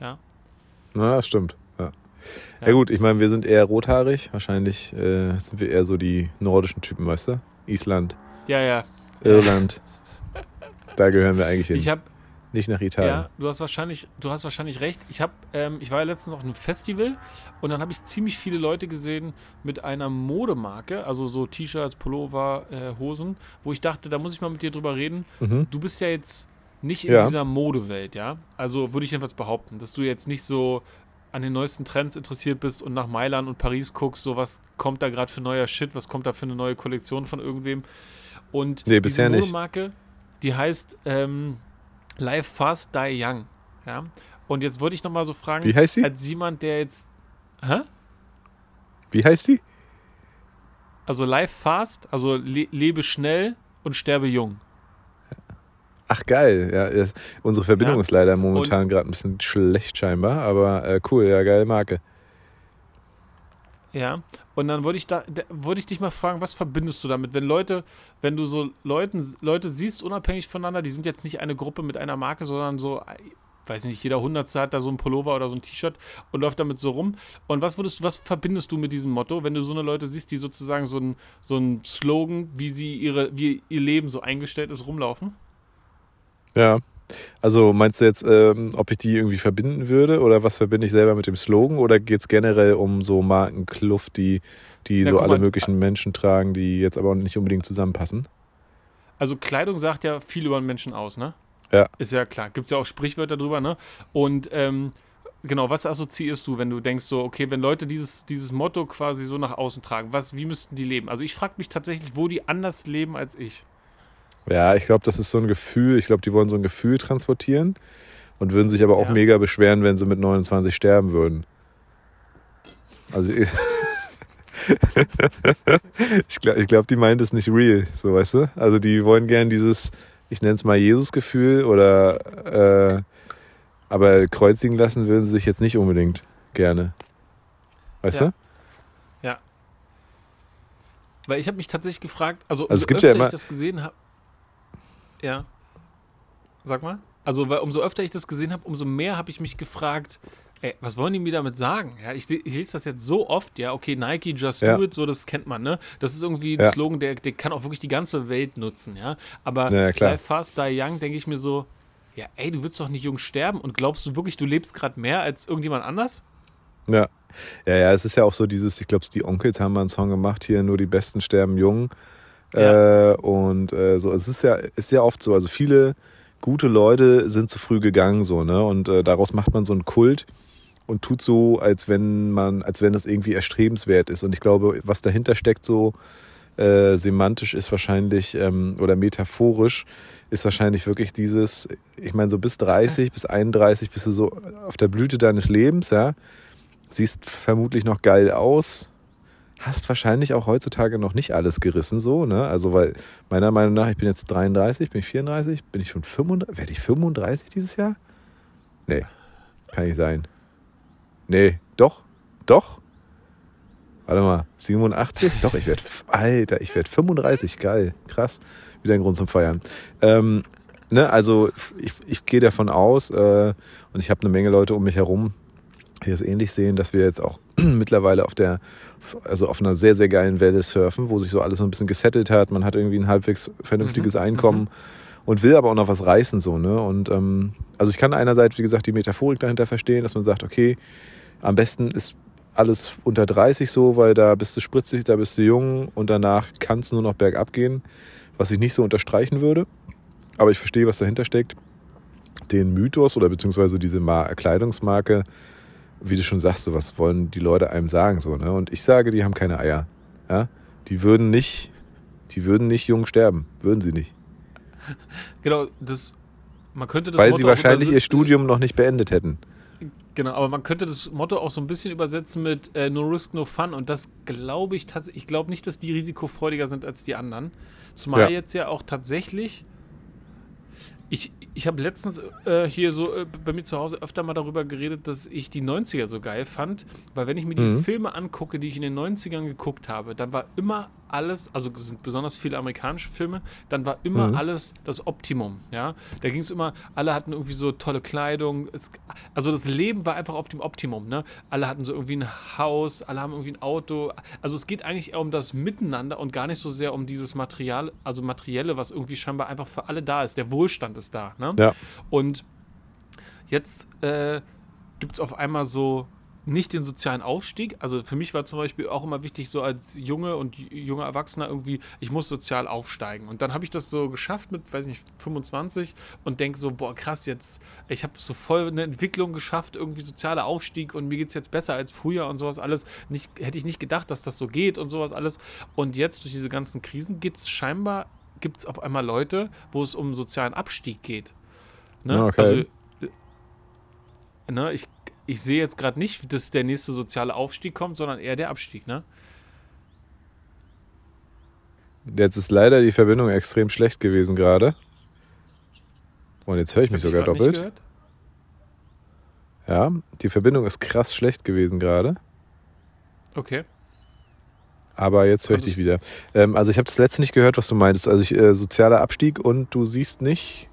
Ja. Na, das stimmt. Ja. Ja, gut, ich meine, wir sind eher rothaarig. Wahrscheinlich äh, sind wir eher so die nordischen Typen, weißt du? Island. Ja, ja. Irland. da gehören wir eigentlich hin. Ich habe nicht nach Italien. Ja, du hast wahrscheinlich, du hast wahrscheinlich recht. Ich habe, ähm, ich war ja letztens auf einem Festival und dann habe ich ziemlich viele Leute gesehen mit einer Modemarke, also so T-Shirts, Pullover, äh, Hosen, wo ich dachte, da muss ich mal mit dir drüber reden. Mhm. Du bist ja jetzt nicht in ja. dieser Modewelt, ja. Also würde ich jedenfalls behaupten, dass du jetzt nicht so an den neuesten Trends interessiert bist und nach Mailand und Paris guckst, so was kommt da gerade für neuer Shit, was kommt da für eine neue Kollektion von irgendwem. Und nee, diese Modemarke, die heißt ähm, Live Fast Die Young. Ja? Und jetzt wollte ich noch mal so fragen, wie heißt sie? als jemand, der jetzt. Hä? Wie heißt die? Also Live Fast, also le lebe schnell und sterbe jung. Ach geil, ja, unsere Verbindung ja. ist leider momentan gerade ein bisschen schlecht scheinbar, aber äh, cool, ja, geile Marke. Ja, und dann wollte ich da, wollte ich dich mal fragen, was verbindest du damit, wenn Leute, wenn du so Leuten, Leute siehst, unabhängig voneinander, die sind jetzt nicht eine Gruppe mit einer Marke, sondern so, weiß nicht, jeder Hundertste hat da so ein Pullover oder so ein T-Shirt und läuft damit so rum. Und was würdest du, was verbindest du mit diesem Motto, wenn du so eine Leute siehst, die sozusagen so ein, so ein Slogan, wie sie ihre, wie ihr Leben so eingestellt ist, rumlaufen? Ja, also meinst du jetzt, ähm, ob ich die irgendwie verbinden würde oder was verbinde ich selber mit dem Slogan oder geht es generell um so Markenkluft, die, die ja, so alle mal, möglichen Menschen tragen, die jetzt aber nicht unbedingt zusammenpassen? Also Kleidung sagt ja viel über einen Menschen aus, ne? Ja. Ist ja klar. Gibt es ja auch Sprichwörter drüber, ne? Und ähm, genau, was assoziierst du, wenn du denkst so, okay, wenn Leute dieses, dieses Motto quasi so nach außen tragen, was, wie müssten die leben? Also ich frage mich tatsächlich, wo die anders leben als ich. Ja, ich glaube, das ist so ein Gefühl. Ich glaube, die wollen so ein Gefühl transportieren und würden sich aber auch ja. mega beschweren, wenn sie mit 29 sterben würden. Also ich glaube, ich glaub, die meint es nicht real, so weißt du? Also die wollen gern dieses, ich nenne es mal Jesus-Gefühl oder äh, aber kreuzigen lassen würden sie sich jetzt nicht unbedingt gerne. Weißt ja. du? Ja. Weil ich habe mich tatsächlich gefragt, also, also es gibt ja immer, ich das gesehen habe, ja. Sag mal. Also, weil umso öfter ich das gesehen habe, umso mehr habe ich mich gefragt, ey, was wollen die mir damit sagen? Ja, ich, ich lese das jetzt so oft, ja, okay, Nike, just ja. do it, so, das kennt man, ne? Das ist irgendwie ein ja. Slogan, der, der kann auch wirklich die ganze Welt nutzen, ja. Aber ja, Live Fast, Die Young, denke ich mir so, ja, ey, du willst doch nicht jung sterben und glaubst du wirklich, du lebst gerade mehr als irgendjemand anders? Ja. Ja, ja, es ist ja auch so dieses, ich glaube, die Onkels haben mal einen Song gemacht, hier nur die Besten sterben jung. Ja. Äh, und äh, so, es ist ja, ist ja oft so, also viele gute Leute sind zu früh gegangen, so, ne? Und äh, daraus macht man so einen Kult und tut so, als wenn man, als wenn das irgendwie erstrebenswert ist. Und ich glaube, was dahinter steckt, so äh, semantisch ist wahrscheinlich ähm, oder metaphorisch ist wahrscheinlich wirklich dieses, ich meine, so bis 30, bis 31 bist du so auf der Blüte deines Lebens, ja. Siehst vermutlich noch geil aus, hast wahrscheinlich auch heutzutage noch nicht alles gerissen, so, ne? Also, weil meiner Meinung nach, ich bin jetzt 33, bin ich 34, bin ich schon 35, werde ich 35 dieses Jahr? Nee, kann nicht sein. Nee, doch, doch. Warte mal, 87? Doch, ich werde, Alter, ich werde 35, geil, krass. Wieder ein Grund zum Feiern. Ähm, ne, also ich, ich gehe davon aus äh, und ich habe eine Menge Leute um mich herum, die es ähnlich sehen, dass wir jetzt auch mittlerweile auf der, also auf einer sehr, sehr geilen Welle surfen, wo sich so alles so ein bisschen gesettelt hat. Man hat irgendwie ein halbwegs vernünftiges mhm. Einkommen mhm. und will aber auch noch was reißen, so, ne? Und ähm, also ich kann einerseits, wie gesagt, die Metaphorik dahinter verstehen, dass man sagt, okay, am besten ist alles unter 30 so, weil da bist du spritzig, da bist du jung und danach kann es nur noch bergab gehen. was ich nicht so unterstreichen würde. Aber ich verstehe, was dahinter steckt. Den Mythos oder beziehungsweise diese Kleidungsmarke, wie du schon sagst, so was wollen die Leute einem sagen so, ne? Und ich sage, die haben keine Eier. Ja? Die würden nicht, die würden nicht jung sterben, würden sie nicht. Genau, das man könnte das Weil Motto sie wahrscheinlich ihr Studium noch nicht beendet hätten. Genau, aber man könnte das Motto auch so ein bisschen übersetzen mit äh, No Risk, No Fun. Und das glaube ich tatsächlich. Ich glaube nicht, dass die risikofreudiger sind als die anderen. Zumal ja. jetzt ja auch tatsächlich. Ich, ich habe letztens äh, hier so äh, bei mir zu Hause öfter mal darüber geredet, dass ich die 90er so geil fand. Weil wenn ich mir die mhm. Filme angucke, die ich in den 90ern geguckt habe, dann war immer alles, also sind besonders viele amerikanische Filme, dann war immer mhm. alles das Optimum, ja. Da ging es immer, alle hatten irgendwie so tolle Kleidung, es, also das Leben war einfach auf dem Optimum, ne? Alle hatten so irgendwie ein Haus, alle haben irgendwie ein Auto, also es geht eigentlich eher um das Miteinander und gar nicht so sehr um dieses Material, also Materielle, was irgendwie scheinbar einfach für alle da ist, der Wohlstand ist da, ne? Ja. Und jetzt äh, gibt es auf einmal so nicht den sozialen Aufstieg. Also für mich war zum Beispiel auch immer wichtig, so als Junge und junger Erwachsener irgendwie, ich muss sozial aufsteigen. Und dann habe ich das so geschafft mit, weiß nicht, 25 und denke so, boah, krass, jetzt, ich habe so voll eine Entwicklung geschafft, irgendwie sozialer Aufstieg und mir geht es jetzt besser als früher und sowas alles. Nicht, hätte ich nicht gedacht, dass das so geht und sowas alles. Und jetzt durch diese ganzen Krisen gibt es scheinbar, gibt es auf einmal Leute, wo es um sozialen Abstieg geht. Ne? Okay. Also, äh, ne, ich ich sehe jetzt gerade nicht, dass der nächste soziale Aufstieg kommt, sondern eher der Abstieg, ne? Jetzt ist leider die Verbindung extrem schlecht gewesen gerade. Und jetzt höre ich mich Hab sogar ich doppelt. Ja, die Verbindung ist krass schlecht gewesen gerade. Okay. Aber jetzt höre ich dich wieder. Ähm, also ich habe das letzte nicht gehört, was du meintest. Also ich, äh, sozialer Abstieg und du siehst nicht.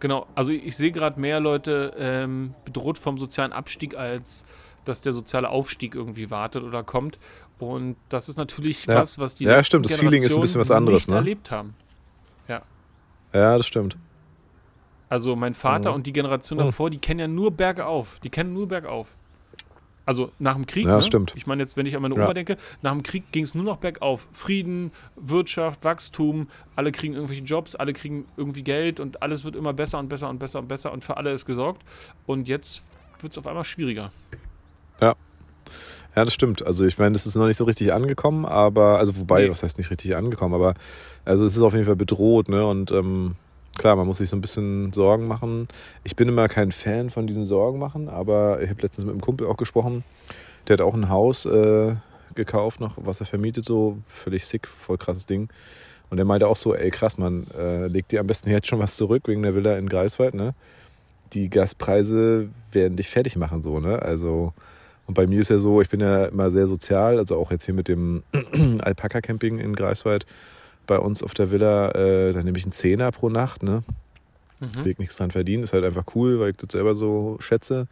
Genau, also ich sehe gerade mehr Leute ähm, bedroht vom sozialen Abstieg, als dass der soziale Aufstieg irgendwie wartet oder kommt. Und das ist natürlich ja. was, was die Ja, stimmt, das Feeling ist ein bisschen was anderes, nicht ne? erlebt haben. Ja. Ja, das stimmt. Also mein Vater mhm. und die Generation mhm. davor, die kennen ja nur bergauf. Die kennen nur bergauf. Also nach dem Krieg, ja, ne? stimmt. ich meine jetzt, wenn ich an meine Oma ja. denke, nach dem Krieg ging es nur noch bergauf. Frieden, Wirtschaft, Wachstum, alle kriegen irgendwelche Jobs, alle kriegen irgendwie Geld und alles wird immer besser und besser und besser und besser und für alle ist gesorgt. Und jetzt wird es auf einmal schwieriger. Ja. Ja, das stimmt. Also ich meine, das ist noch nicht so richtig angekommen, aber, also wobei, nee. was heißt nicht richtig angekommen, aber also es ist auf jeden Fall bedroht, ne? Und ähm, klar, man muss sich so ein bisschen Sorgen machen. Ich bin immer kein Fan von diesen Sorgen machen, aber ich habe letztens mit einem Kumpel auch gesprochen. Der hat auch ein Haus äh, gekauft, noch was er vermietet, so völlig sick, voll krasses Ding. Und der meinte auch so, ey krass, man, äh, legt dir am besten jetzt schon was zurück wegen der Villa in Greifswald, ne? Die Gaspreise werden dich fertig machen, so, ne? Also, und bei mir ist ja so, ich bin ja immer sehr sozial, also auch jetzt hier mit dem Alpaka-Camping in Greifswald bei uns auf der Villa, äh, da nehme ich einen Zehner pro Nacht, ne? Mhm. Will nichts dran verdienen, ist halt einfach cool, weil ich das selber so schätze.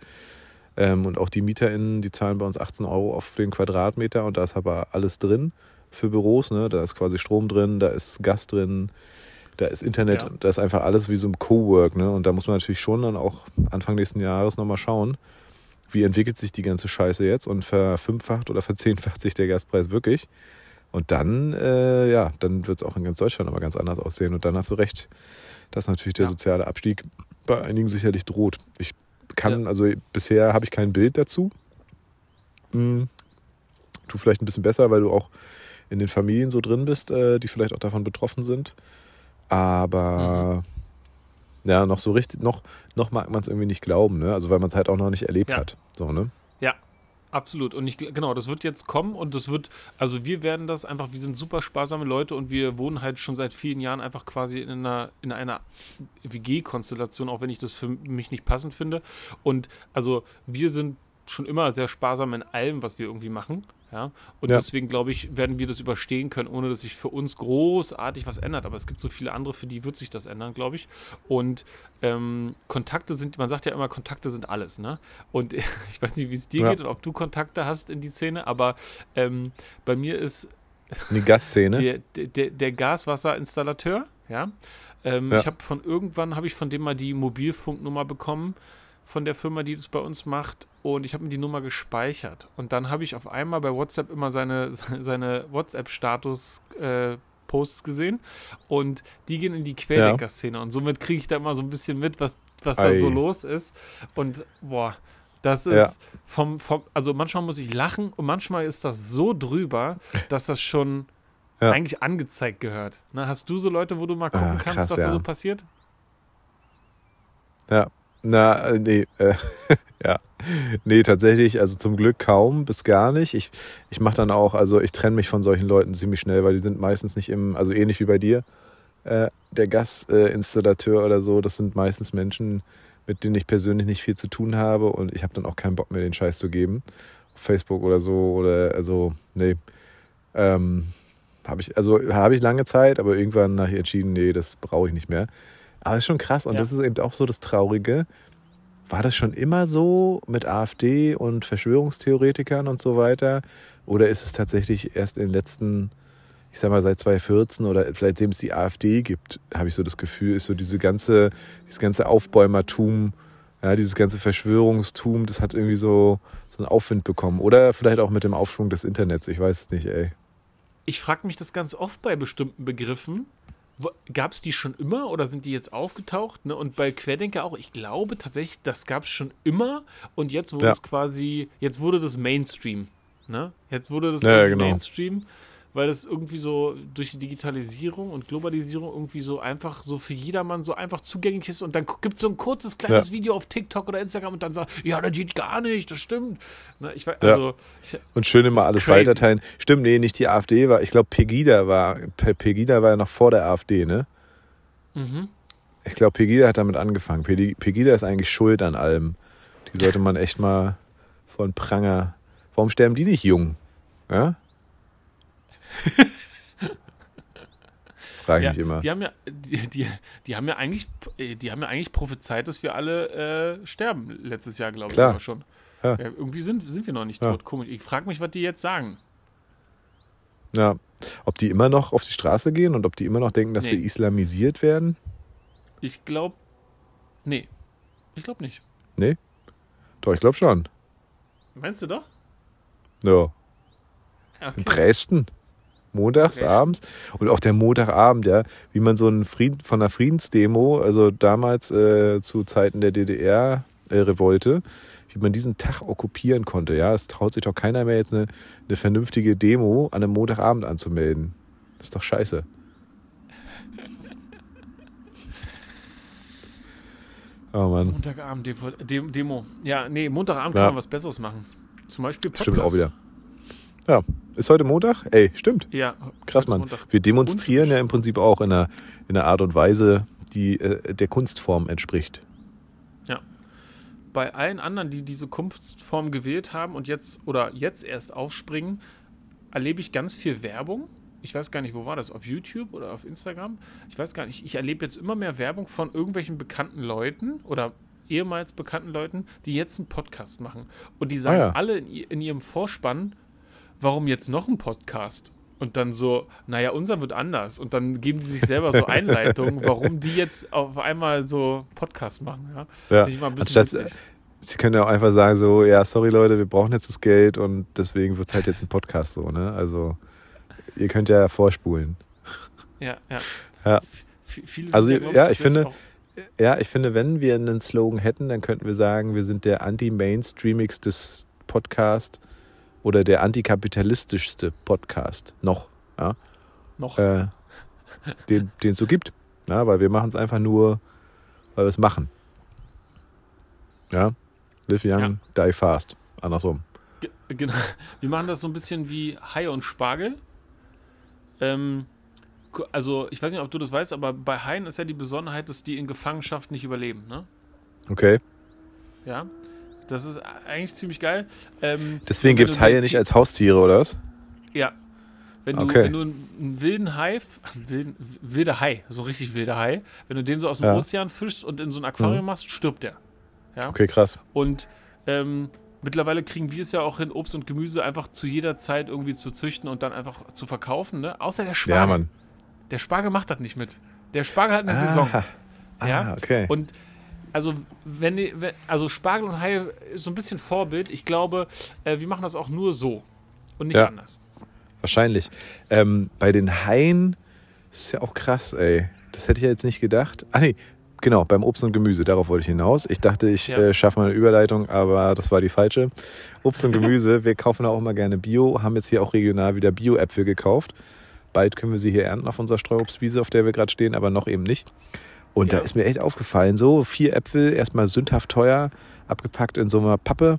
Ähm, und auch die MieterInnen, die zahlen bei uns 18 Euro auf den Quadratmeter und da ist aber alles drin für Büros, ne? Da ist quasi Strom drin, da ist Gas drin, da ist Internet, ja. da ist einfach alles wie so ein Cowork, ne? Und da muss man natürlich schon dann auch Anfang nächsten Jahres nochmal schauen, wie entwickelt sich die ganze Scheiße jetzt und verfünffacht oder verzehnfacht sich der Gaspreis wirklich. Und dann, äh, ja, dann wird es auch in ganz Deutschland aber ganz anders aussehen. Und dann hast du recht, dass natürlich der ja. soziale Abstieg bei einigen sicherlich droht. Ich kann, ja. also bisher habe ich kein Bild dazu. Hm, du vielleicht ein bisschen besser, weil du auch in den Familien so drin bist, äh, die vielleicht auch davon betroffen sind. Aber mhm. ja, noch so richtig, noch, noch mag man es irgendwie nicht glauben, ne? Also weil man es halt auch noch nicht erlebt ja. hat. So, ne? Absolut. Und ich, genau, das wird jetzt kommen und das wird, also wir werden das einfach, wir sind super sparsame Leute und wir wohnen halt schon seit vielen Jahren einfach quasi in einer, in einer WG-Konstellation, auch wenn ich das für mich nicht passend finde. Und also wir sind schon immer sehr sparsam in allem, was wir irgendwie machen. Ja? Und ja. deswegen glaube ich, werden wir das überstehen können, ohne dass sich für uns großartig was ändert. Aber es gibt so viele andere, für die wird sich das ändern, glaube ich. Und ähm, Kontakte sind, man sagt ja immer, Kontakte sind alles. Ne? Und ich weiß nicht, wie es dir ja. geht und ob du Kontakte hast in die Szene, aber ähm, bei mir ist die Gasszene. Der, der, der Gaswasserinstallateur, ja. Ähm, ja. Ich habe von irgendwann habe ich von dem mal die Mobilfunknummer bekommen von der Firma, die das bei uns macht. Und ich habe mir die Nummer gespeichert. Und dann habe ich auf einmal bei WhatsApp immer seine, seine WhatsApp-Status äh, Posts gesehen und die gehen in die Querdenker-Szene und somit kriege ich da immer so ein bisschen mit, was, was da so los ist. Und boah, das ist ja. vom, vom, also manchmal muss ich lachen und manchmal ist das so drüber, dass das schon ja. eigentlich angezeigt gehört. Na, hast du so Leute, wo du mal gucken ah, krass, kannst, was ja. da so passiert? Ja, na, äh, nee, äh, ja. Nee, tatsächlich, also zum Glück kaum bis gar nicht. Ich, ich mache dann auch, also ich trenne mich von solchen Leuten ziemlich schnell, weil die sind meistens nicht im, also ähnlich wie bei dir, äh, der Gasinstallateur oder so, das sind meistens Menschen, mit denen ich persönlich nicht viel zu tun habe und ich habe dann auch keinen Bock mehr, den Scheiß zu geben. Auf Facebook oder so oder also, nee. Ähm, habe ich, also habe ich lange Zeit, aber irgendwann nachher entschieden, nee, das brauche ich nicht mehr. Aber es ist schon krass und ja. das ist eben auch so das Traurige. War das schon immer so mit AfD und Verschwörungstheoretikern und so weiter? Oder ist es tatsächlich erst in den letzten ich sag mal, seit 2014 oder seitdem es die AfD gibt, habe ich so das Gefühl, ist so diese ganze, dieses ganze Aufbäumertum, ja, dieses ganze Verschwörungstum, das hat irgendwie so, so einen Aufwind bekommen. Oder vielleicht auch mit dem Aufschwung des Internets, ich weiß es nicht, ey. Ich frage mich das ganz oft bei bestimmten Begriffen. Gab es die schon immer oder sind die jetzt aufgetaucht? Ne? Und bei Querdenker auch, ich glaube tatsächlich, das gab es schon immer und jetzt wurde ja. es quasi, jetzt wurde das Mainstream. Ne? Jetzt wurde das ja, genau. Mainstream weil das irgendwie so durch die Digitalisierung und Globalisierung irgendwie so einfach so für jedermann so einfach zugänglich ist und dann gibt es so ein kurzes kleines ja. Video auf TikTok oder Instagram und dann sagt, ja, das geht gar nicht, das stimmt. Ne, ich, also, ja. und schön immer alles crazy. weiterteilen. Stimmt, nee, nicht die AfD war, ich glaube Pegida war, Pegida war ja noch vor der AfD, ne? Mhm. Ich glaube, Pegida hat damit angefangen. Pegida ist eigentlich schuld an allem. Die sollte man echt mal von Pranger. Warum sterben die nicht jung? Ja? Frage ich ja, mich immer. Die haben ja, die, die, die, haben ja eigentlich, die haben ja eigentlich prophezeit, dass wir alle äh, sterben letztes Jahr, glaube ich, aber schon. Ja. Ja, irgendwie sind, sind wir noch nicht tot. Komisch. Ich frage mich, was die jetzt sagen. Ja, ob die immer noch auf die Straße gehen und ob die immer noch denken, dass nee. wir islamisiert werden? Ich glaube, nee. Ich glaube nicht. Nee? Doch, ich glaube schon. Meinst du doch? Ja. Okay. In Dresden. Montags okay. abends. Und auch der Montagabend, ja, wie man so einen Frieden, von einer Friedensdemo, also damals äh, zu Zeiten der DDR-Revolte, äh, wie man diesen Tag okkupieren konnte. Ja, es traut sich doch keiner mehr, jetzt eine, eine vernünftige Demo an einem Montagabend anzumelden. Das ist doch scheiße. Oh Mann. Montagabend Demo. Ja, nee, Montagabend ja. kann man was Besseres machen. Zum Beispiel Podcast. Stimmt auch wieder. Ja, ist heute Montag? Ey, stimmt. Ja. Krass, Mann. Wir demonstrieren ja im Prinzip auch in einer, in einer Art und Weise, die äh, der Kunstform entspricht. Ja. Bei allen anderen, die diese Kunstform gewählt haben und jetzt oder jetzt erst aufspringen, erlebe ich ganz viel Werbung. Ich weiß gar nicht, wo war das? Auf YouTube oder auf Instagram? Ich weiß gar nicht. Ich erlebe jetzt immer mehr Werbung von irgendwelchen bekannten Leuten oder ehemals bekannten Leuten, die jetzt einen Podcast machen. Und die sagen ah ja. alle in, in ihrem Vorspann, warum jetzt noch ein Podcast? Und dann so, naja, unser wird anders. Und dann geben die sich selber so Einleitungen, warum die jetzt auf einmal so Podcast machen. Ja. ja. Das, sie können ja auch einfach sagen, so, ja, sorry Leute, wir brauchen jetzt das Geld und deswegen wird es halt jetzt ein Podcast so, ne? Also, ihr könnt ja vorspulen. Ja, ja. ja. also, ja, ja ich finde, ja, ich finde, wenn wir einen Slogan hätten, dann könnten wir sagen, wir sind der anti-mainstreamigste Podcast oder der antikapitalistischste Podcast noch. Ja? Noch. Äh, den, es so gibt. Ja, weil wir machen es einfach nur, weil wir es machen. Ja. Live young, ja. die fast. Andersrum. genau. Wir machen das so ein bisschen wie Hai und Spargel. Ähm, also, ich weiß nicht, ob du das weißt, aber bei Haien ist ja die Besonderheit, dass die in Gefangenschaft nicht überleben, ne? Okay. Ja. Das ist eigentlich ziemlich geil. Ähm, Deswegen gibt es Haie nicht als Haustiere, oder was? Ja. Wenn du, okay. wenn du einen wilden Hai, wilden, wilder Hai, so richtig wilder Hai, wenn du den so aus dem ja. Ozean fischst und in so ein Aquarium mhm. machst, stirbt der. Ja? Okay, krass. Und ähm, mittlerweile kriegen wir es ja auch hin, Obst und Gemüse einfach zu jeder Zeit irgendwie zu züchten und dann einfach zu verkaufen, ne? Außer der Spargel. Ja, Mann. Der Spargel macht das nicht mit. Der Spargel hat eine ah. Saison. Ja, ah, okay. Und also wenn, also Spargel und Hai ist so ein bisschen Vorbild. Ich glaube, äh, wir machen das auch nur so und nicht ja, anders. Wahrscheinlich. Ähm, bei den Haien Das ist ja auch krass, ey. Das hätte ich ja jetzt nicht gedacht. Ah, nee, genau, beim Obst und Gemüse, darauf wollte ich hinaus. Ich dachte, ich Ja. äh, schaffe mal eine Überleitung, aber das war die falsche. Obst und Gemüse, wir kaufen auch immer gerne Bio, haben jetzt hier auch regional wieder Bio-Äpfel gekauft. Bald können wir sie hier ernten auf unserer Streuobstwiese, auf der wir gerade stehen, aber noch eben nicht. Und Ja. da ist mir echt aufgefallen, so vier Äpfel, erstmal sündhaft teuer, abgepackt in so einer Pappe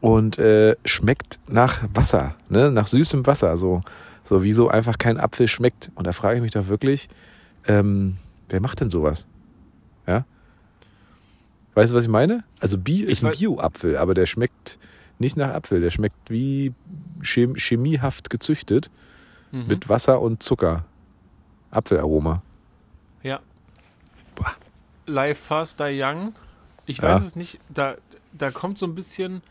und äh, schmeckt nach Wasser, ne? nach süßem Wasser, so, so wie so einfach kein Apfel schmeckt. Und da frage ich mich doch wirklich, ähm, wer macht denn sowas? Ja? Weißt du, was ich meine? Also Bi ist ein Bio-Apfel, aber der schmeckt nicht nach Apfel, der schmeckt wie chem chemiehaft gezüchtet Mhm. mit Wasser und Zucker. Apfelaroma. Ja. Live Fast Die Young. Ich Ja. weiß es nicht. Da, da kommt so ein bisschen.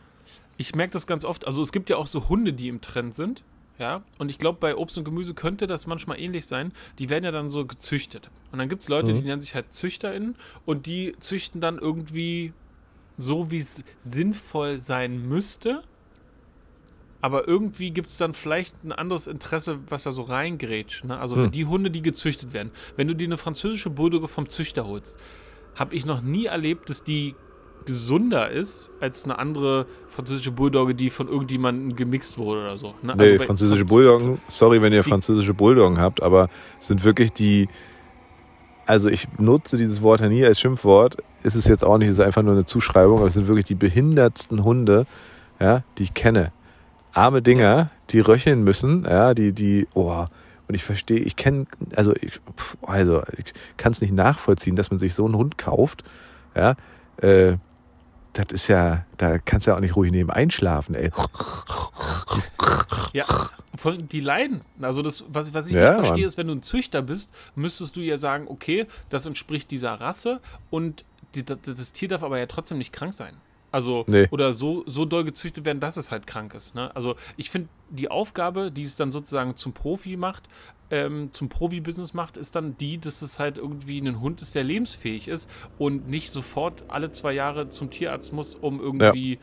Ich merke das ganz oft. Also es gibt ja auch so Hunde, die im Trend sind. Ja. Und ich glaube, bei Obst und Gemüse könnte das manchmal ähnlich sein. Die werden ja dann so gezüchtet. Und dann gibt es Leute, Mhm. die nennen sich halt ZüchterInnen und die züchten dann irgendwie so, wie es sinnvoll sein müsste. Aber irgendwie gibt es dann vielleicht ein anderes Interesse, was da so reingrätscht. Ne? Also Hm. die Hunde, die gezüchtet werden. Wenn du dir eine französische Bulldogge vom Züchter holst, habe ich noch nie erlebt, dass die gesunder ist als eine andere französische Bulldogge, die von irgendjemandem gemixt wurde oder so. Ne? Nee, bei- französische Bulldoggen, sorry, wenn ihr französische Bulldoggen habt, aber sind wirklich die, also ich nutze dieses Wort ja nie als Schimpfwort, ist es jetzt auch nicht, es ist einfach nur eine Zuschreibung, aber es sind wirklich die behindertsten Hunde, ja, die ich kenne. Arme Dinger, die röcheln müssen, ja, die, die, oh, und ich verstehe, ich kenne, also ich, also ich kann es nicht nachvollziehen, dass man sich so einen Hund kauft, ja, äh, das ist ja, da kannst du ja auch nicht ruhig neben einschlafen, ey. Ja, die leiden. Also das, was, was ich Ja, nicht verstehe, Mann. ist, wenn du ein Züchter bist, müsstest du ja sagen, okay, das entspricht dieser Rasse und die, das, das Tier darf aber ja trotzdem nicht krank sein. Also, Nee. oder so, so doll gezüchtet werden, dass es halt krank ist. Ne? Also, ich finde, die Aufgabe, die es dann sozusagen zum Profi macht, ähm, zum Profi-Business macht, ist dann die, dass es halt irgendwie ein Hund ist, der lebensfähig ist und nicht sofort alle zwei Jahre zum Tierarzt muss, um irgendwie.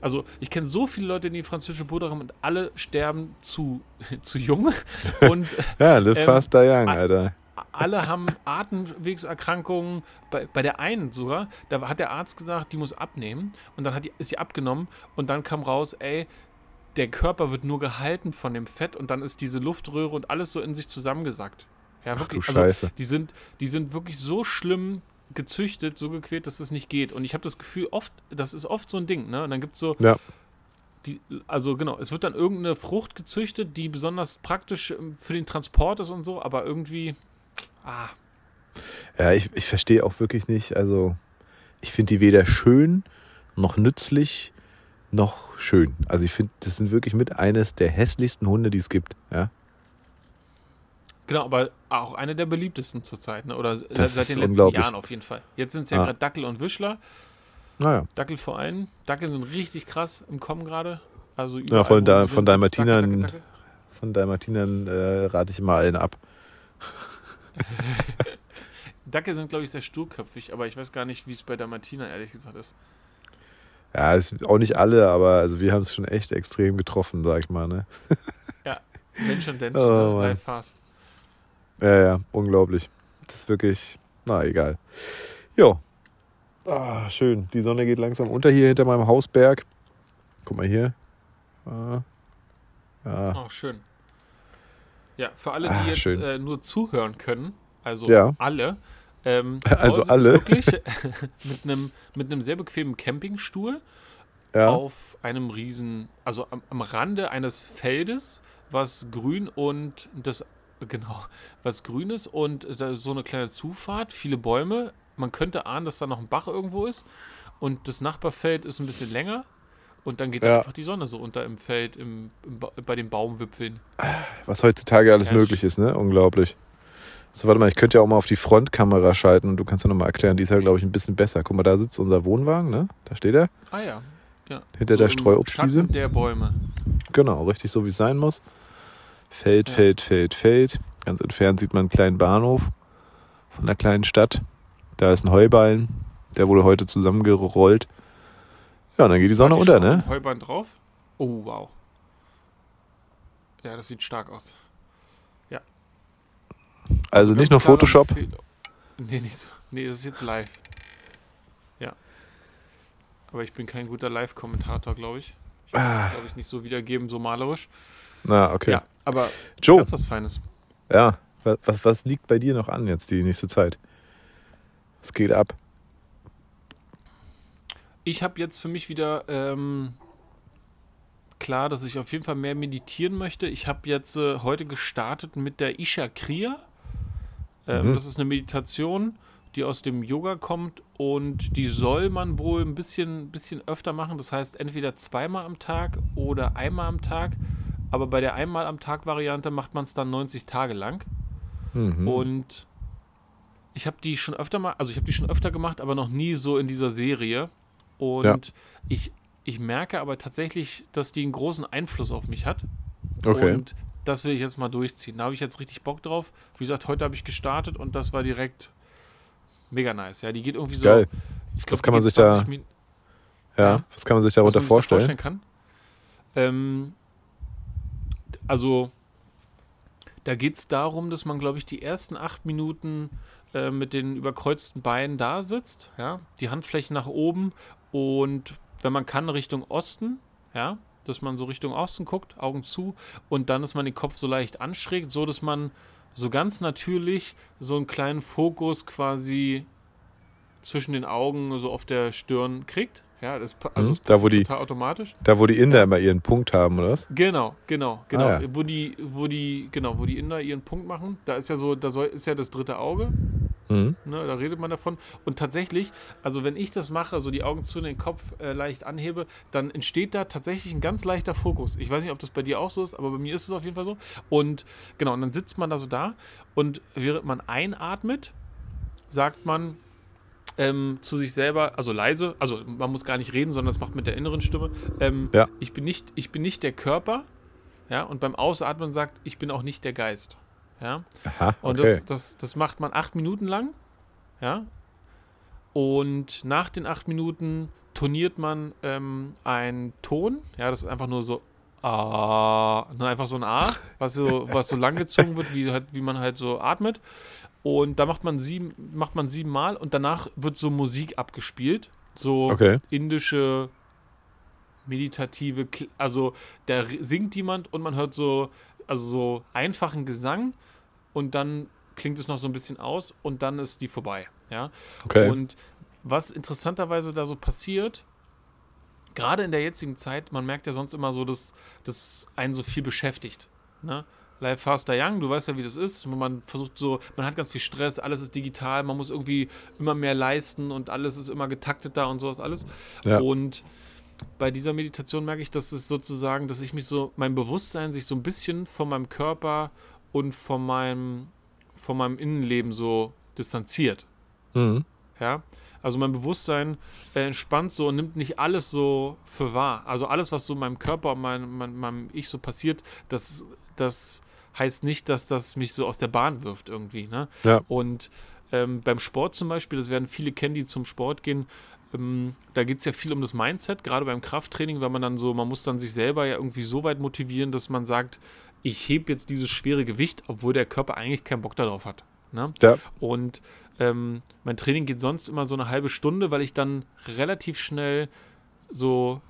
Also, ich kenne so viele Leute, die französische Bulldogge haben und alle sterben zu, zu jung. Und Ja, live Ähm, fast die young, Alter. Alle haben Atemwegserkrankungen. Bei, bei der einen sogar, da hat der Arzt gesagt, die muss abnehmen. Und dann hat die, ist sie abgenommen. Und dann kam raus, ey, der Körper wird nur gehalten von dem Fett. Und dann ist diese Luftröhre und alles so in sich zusammengesackt. Ja, Ach wirklich. du also, Scheiße. die sind, die sind wirklich so schlimm gezüchtet, so gequält, dass es nicht geht. Und ich habe das Gefühl, oft, das ist oft so ein Ding, ne? Und dann gibt es so, Ja. die, also genau, es wird dann irgendeine Frucht gezüchtet, die besonders praktisch ähm, für den Transport ist und so, aber irgendwie, ah, Ja, ich, ich verstehe auch wirklich nicht. Also, ich finde die weder schön noch nützlich noch schön. Also, ich finde, das sind wirklich mit eines der hässlichsten Hunde, die es gibt. Ja, genau, aber auch eine der beliebtesten zurzeit, ne? oder Das seit den letzten. Jahren auf jeden Fall. Jetzt sind es ja Ah. gerade Dackel und Wischler, naja. Dackel vor allem, Dackel sind richtig krass im Kommen gerade. Also Ja, von, da, von gibt's Dackel, Dalmatinern, Dackel, Dackel. von Dalmatinern äh, rate ich immer allen ab. Dackel sind, glaube ich, sehr sturköpfig, aber ich weiß gar nicht, wie es bei Dalmatinern ehrlich gesagt ist. Ja, sind auch nicht alle, aber also wir haben es schon echt extrem getroffen, sag ich mal. Ne? Mensch und Dännchen, Oh, ne? Live fast. Ja, ja, unglaublich. Das ist wirklich, na egal. Jo. Ah, schön. Die Sonne geht langsam unter hier hinter meinem Hausberg. Guck mal hier. Ah. Ja. Oh, schön. Ja, für alle, die Ah, jetzt äh, nur zuhören können, also Ja. alle. Ähm, Also alle. Wirklich mit einem mit einem sehr bequemen Campingstuhl ja. auf einem riesen, also am, am Rande eines Feldes, was grün und das, genau, was grün ist und so eine kleine Zufahrt, viele Bäume. Man könnte ahnen, dass da noch ein Bach irgendwo ist und das Nachbarfeld ist ein bisschen länger und dann geht da Ja. einfach die Sonne so unter im Feld, im, im, Ba- bei den Baumwipfeln. Was heutzutage alles Ja, möglich ist, ne? Unglaublich. So, warte mal, ich könnte ja auch mal auf die Frontkamera schalten und du kannst ja nochmal erklären, die ist ja, glaube ich, ein bisschen besser. Guck mal, da sitzt unser Wohnwagen, ne? Da steht er. Ah ja. ja. Hinter der im Streuobstwiese? Der Bäume. Genau, richtig so, wie es sein muss. Feld, Ja. Feld, Feld, Feld. Ganz entfernt sieht man einen kleinen Bahnhof von einer kleinen Stadt. Da ist ein Heuballen, der wurde heute zusammengerollt. Ja, dann geht die Sonne unter, ne? Heuband drauf. Oh, wow. Ja, das sieht stark aus. Also, nicht nur Photoshop? Nee, nicht so. Nee, das ist jetzt live. Ja. Aber ich bin kein guter Live-Kommentator, glaube ich. Ich kann ah. glaube ich, nicht so wiedergeben, so malerisch. Na, okay. Ja, aber Joe. ganz was Feines. Ja, was, was liegt bei dir noch an jetzt die nächste Zeit? Es geht ab. Ich habe jetzt für mich wieder ähm, klar, dass ich auf jeden Fall mehr meditieren möchte. Ich habe jetzt äh, heute gestartet mit der Isha Kriya. Ähm, mhm. Das ist eine Meditation, die aus dem Yoga kommt und die soll man wohl ein bisschen, bisschen öfter machen. Das heißt, entweder zweimal am Tag oder einmal am Tag. Aber bei der einmal am Tag Variante macht man es dann 90 Tage lang. Mhm. Und ich habe die schon öfter mal, also ich habe die schon öfter gemacht, aber noch nie so in dieser Serie. Und ja. ich, ich merke aber tatsächlich, dass die einen großen Einfluss auf mich hat. Okay. Und das will ich jetzt mal durchziehen. Da habe ich jetzt richtig Bock drauf. Wie gesagt, heute habe ich gestartet und das war direkt mega nice. Ja, die geht irgendwie so. Geil. Ich glaub, was kann man sich da. Ja, ja, was kann man sich darunter vorstellen? vorstellen kann? Ähm, also, da geht es darum, dass man, glaube ich, die ersten acht Minuten äh, mit den überkreuzten Beinen da sitzt, ja, die Handflächen nach oben und wenn man kann, Richtung Osten, ja, dass man so Richtung Osten guckt, Augen zu und dann, dass man den Kopf so leicht anschrägt, so dass man so ganz natürlich so einen kleinen Fokus quasi zwischen den Augen so auf der Stirn kriegt. Ja, das, also mhm, da, wo die, total automatisch. Da, wo die Inder ja. immer ihren Punkt haben, oder was? Genau, genau, genau. Ah, ja. Wo die, wo die, genau, wo die Inder ihren Punkt machen, da ist ja so, da soll, ist ja das dritte Auge. Mhm. Ne, da redet man davon. Und tatsächlich, also wenn ich das mache, so die Augen zu den Kopf äh, leicht anhebe, dann entsteht da tatsächlich ein ganz leichter Fokus. Ich weiß nicht, ob das bei dir auch so ist, aber bei mir ist es auf jeden Fall so. Und genau, und dann sitzt man da so da und während man einatmet, sagt man ähm, zu sich selber, also leise, also man muss gar nicht reden, sondern das macht mit der inneren Stimme. Ähm, ja. ich, bin nicht, ich bin nicht der Körper, ja, und beim Ausatmen sagt, ich bin auch nicht der Geist. Ja. Aha, okay. Und das, das, das macht man acht Minuten lang. Ja. Und nach den acht Minuten toniert man ähm, einen Ton. Ja, das ist einfach nur so Ah, nur einfach so ein A, was so, was so lang gezogen wird, wie, halt, wie man halt so atmet. Und da macht man sieben, macht man sieben Mal und danach wird so Musik abgespielt. So okay. indische, meditative, also da singt jemand und man hört so, also so einfachen Gesang und dann klingt es noch so ein bisschen aus und dann ist die vorbei. Ja. Okay. Und was interessanterweise da so passiert, gerade in der jetzigen Zeit, man merkt ja sonst immer so, dass das einen so viel beschäftigt. Ne? Life Faster Young, du weißt ja, wie das ist. Man versucht so, man hat ganz viel Stress, alles ist digital, man muss irgendwie immer mehr leisten und alles ist immer getakteter und sowas alles. Ja. Und bei dieser Meditation merke ich, dass es sozusagen, dass ich mich so, mein Bewusstsein sich so ein bisschen von meinem Körper und von meinem, von meinem Innenleben so distanziert. Mhm. Ja. Also mein Bewusstsein äh, entspannt so und nimmt nicht alles so für wahr. Also alles, was so in meinem Körper und meinem, meinem, meinem Ich so passiert, das, das heißt nicht, dass das mich so aus der Bahn wirft irgendwie. Ne? Ja. Und ähm, beim Sport zum Beispiel, das werden viele kennen, die zum Sport gehen, ähm, da geht es ja viel um das Mindset, gerade beim Krafttraining, weil man dann so, man muss dann sich selber ja irgendwie so weit motivieren, dass man sagt, ich hebe jetzt dieses schwere Gewicht, obwohl der Körper eigentlich keinen Bock darauf hat. Ne? Ja. Und ähm, mein Training geht sonst immer so eine halbe Stunde, weil ich dann relativ schnell so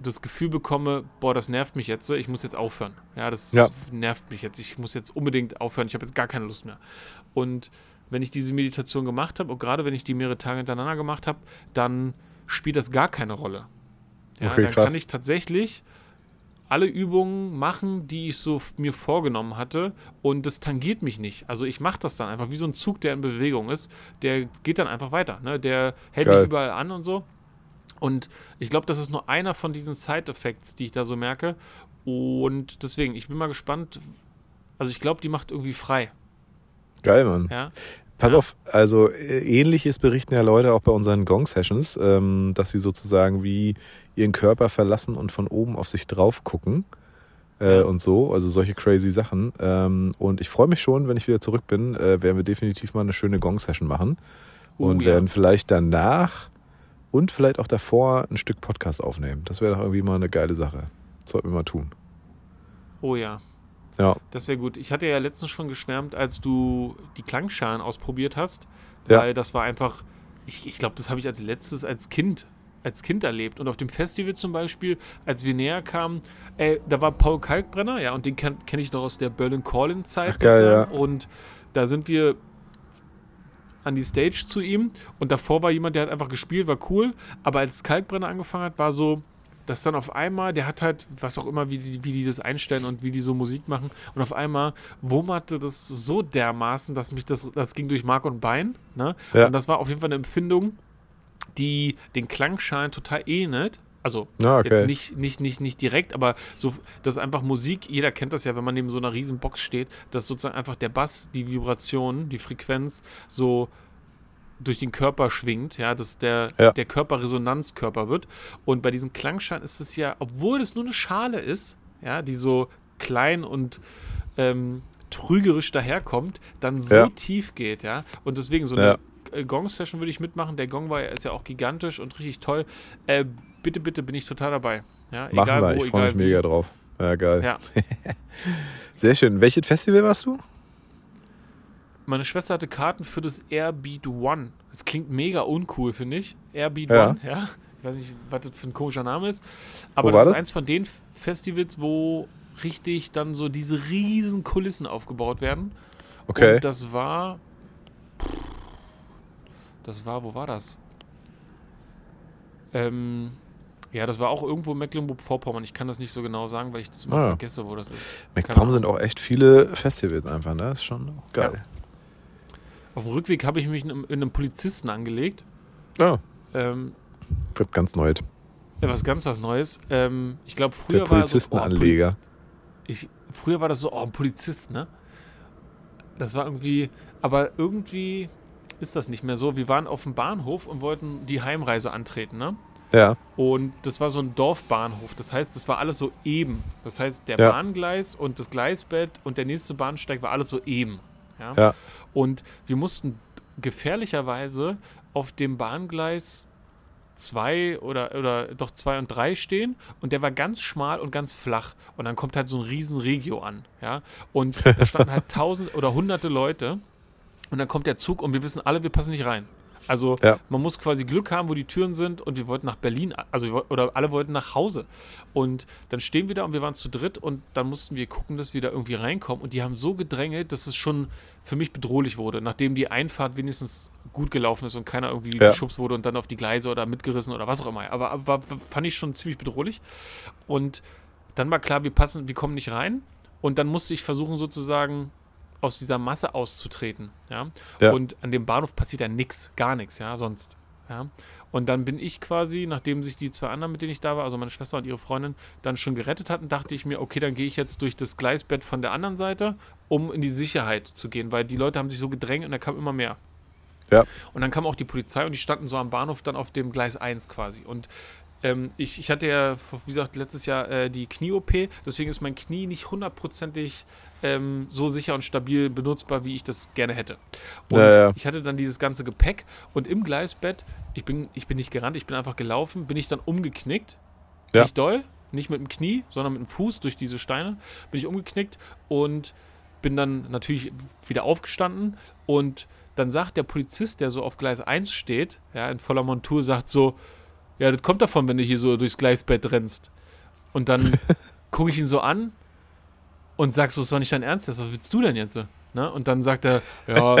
das Gefühl bekomme, boah, das nervt mich jetzt, ich muss jetzt aufhören. Ja, das ja. nervt mich jetzt. Ich muss jetzt unbedingt aufhören. Ich habe jetzt gar keine Lust mehr. Und wenn ich diese Meditation gemacht habe, und gerade wenn ich die mehrere Tage hintereinander gemacht habe, dann spielt das gar keine Rolle. Ja, okay, dann krass. kann ich tatsächlich alle Übungen machen, die ich so mir vorgenommen hatte und das tangiert mich nicht. Also ich mache das dann einfach wie so ein Zug, der in Bewegung ist, der geht dann einfach weiter. Ne? Der hält Geil. mich überall an und so. Und ich glaube, das ist nur einer von diesen Side-Effects, die ich da so merke. Und deswegen, ich bin mal gespannt. Also ich glaube, die macht irgendwie frei. Geil, Mann. Ja. Pass ja. auf, also äh, ähnliches berichten ja Leute auch bei unseren Gong-Sessions, ähm, dass sie sozusagen wie ihren Körper verlassen und von oben auf sich drauf gucken äh, ja. und so, also solche crazy Sachen. Ähm, und ich freue mich schon, wenn ich wieder zurück bin, äh, werden wir definitiv mal eine schöne Gong-Session machen uh, und werden vielleicht danach und vielleicht auch davor ein Stück Podcast aufnehmen. Das wäre doch irgendwie mal eine geile Sache. Das sollten wir mal tun. Oh ja. Ja. Das wäre gut. Ich hatte ja letztens schon geschwärmt, als du die Klangschalen ausprobiert hast, Ja. weil das war einfach, ich, ich glaube, das habe ich als letztes als Kind, als Kind erlebt. Und auf dem Festival zum Beispiel, als wir näher kamen, äh, da war Paul Kalkbrenner, ja, und den kenne kenn ich noch aus der Berlin Calling-Zeit sozusagen. Und da sind wir an die Stage zu ihm und davor war jemand, der hat einfach gespielt, war cool, aber als Kalkbrenner angefangen hat, war so, dass dann auf einmal, der hat halt, was auch immer, wie die, wie die das einstellen und wie die so Musik machen und auf einmal wummerte das so dermaßen, dass mich das, das ging durch Mark und Bein, ne? Ja. Und das war auf jeden Fall eine Empfindung, die den Klangschalen total ähnelt. Also Ja, okay. jetzt nicht, nicht, nicht, nicht direkt, aber so, das ist einfach Musik, jeder kennt das ja, wenn man neben so einer riesen Box steht, dass sozusagen einfach der Bass, die Vibration, die Frequenz so durch den Körper schwingt, ja, dass der, Ja. der Körper Resonanzkörper wird. Und bei diesem Klangschein ist es ja, obwohl es nur eine Schale ist, ja, die so klein und ähm, trügerisch daherkommt, dann so Ja. tief geht, ja. Und deswegen so Ja. eine äh, Gong-Session würde ich mitmachen. Der Gong war ja, ist ja auch gigantisch und richtig toll. Äh, bitte, bitte bin ich total dabei. Ja, Machen egal wir, wo, ich freue mich wie. mega drauf. Ja, geil. Ja. Sehr schön. Welches Festival warst du? Meine Schwester hatte Karten für das Airbeat One. Das klingt mega uncool, finde ich. Airbeat Ja. One, ja. Ich weiß nicht, was das für ein komischer Name ist. Aber das war ist das? eins von den Festivals, wo richtig dann so diese riesen Kulissen aufgebaut werden. Okay. Und das war. Das war, wo war das? Ähm, ja, das war auch irgendwo in Mecklenburg-Vorpommern. Ich kann das nicht so genau sagen, weil ich das immer Ah. vergesse, wo das ist. MacPom sind auch echt viele Festivals einfach, ne? Ist schon geil. Auf dem Rückweg habe ich mich in, einem- in einem Polizisten angelegt. Ja. Ähm, Wird ganz neu. ja, was ganz was Neues. Ähm, ich glaube, Der früher war so, oh, Polizistenanleger. Ich, früher war das so, oh, ein Polizist, ne? Das war irgendwie, aber irgendwie ist das nicht mehr so. Wir waren auf dem Bahnhof und wollten die Heimreise antreten, ne? Ja. Und das war so ein Dorfbahnhof. Das heißt, das war alles so eben. Das heißt, der Ja. Bahngleis und das Gleisbett und der nächste Bahnsteig war alles so eben. Ja? Ja. Und wir mussten gefährlicherweise auf dem Bahngleis zwei oder, oder doch zwei und drei stehen und der war ganz schmal und ganz flach und dann kommt halt so ein riesen Regio an, ja, und da standen halt tausend oder hunderte Leute und dann kommt der Zug und wir wissen alle, wir passen nicht rein. Also Ja. man muss quasi Glück haben, wo die Türen sind und wir wollten nach Berlin, also oder alle wollten nach Hause. Und dann stehen wir da und wir waren zu dritt und dann mussten wir gucken, dass wir da irgendwie reinkommen und die haben so gedrängelt, dass es schon für mich bedrohlich wurde, nachdem die Einfahrt wenigstens gut gelaufen ist und keiner irgendwie Ja. geschubst wurde und dann auf die Gleise oder mitgerissen oder was auch immer. Aber, aber fand ich schon ziemlich bedrohlich. Und dann war klar, wir passen, wir kommen nicht rein. Und dann musste ich versuchen, sozusagen aus dieser Masse auszutreten. Ja? Ja. Und an dem Bahnhof passiert ja nichts, gar nichts, ja, sonst. Ja? Und dann bin ich quasi, nachdem sich die zwei anderen, mit denen ich da war, also meine Schwester und ihre Freundin, dann schon gerettet hatten, dachte ich mir, okay, dann gehe ich jetzt durch das Gleisbett von der anderen Seite, um in die Sicherheit zu gehen, weil die Leute haben sich so gedrängt und da kam immer mehr. Ja. Und dann kam auch die Polizei und die standen so am Bahnhof dann auf dem Gleis 1 quasi. Und ähm, ich, ich hatte ja, wie gesagt, letztes Jahr äh, die Knie-OP, deswegen ist mein Knie nicht hundertprozentig ähm, so sicher und stabil benutzbar, wie ich das gerne hätte. Und Ja, ja. ich hatte dann dieses ganze Gepäck und im Gleisbett, ich bin, ich bin nicht gerannt, ich bin einfach gelaufen, bin ich dann umgeknickt. Ja. Nicht doll, nicht mit dem Knie, sondern mit dem Fuß durch diese Steine, bin ich umgeknickt und bin dann natürlich wieder aufgestanden und dann sagt der Polizist, der so auf Gleis 1 steht, ja, in voller Montur, sagt so, ja, das kommt davon, wenn du hier so durchs Gleisbett rennst. Und dann gucke ich ihn so an und sag so, ist doch nicht dein Ernst, was willst du denn jetzt? Ne? Und dann sagt er, ja,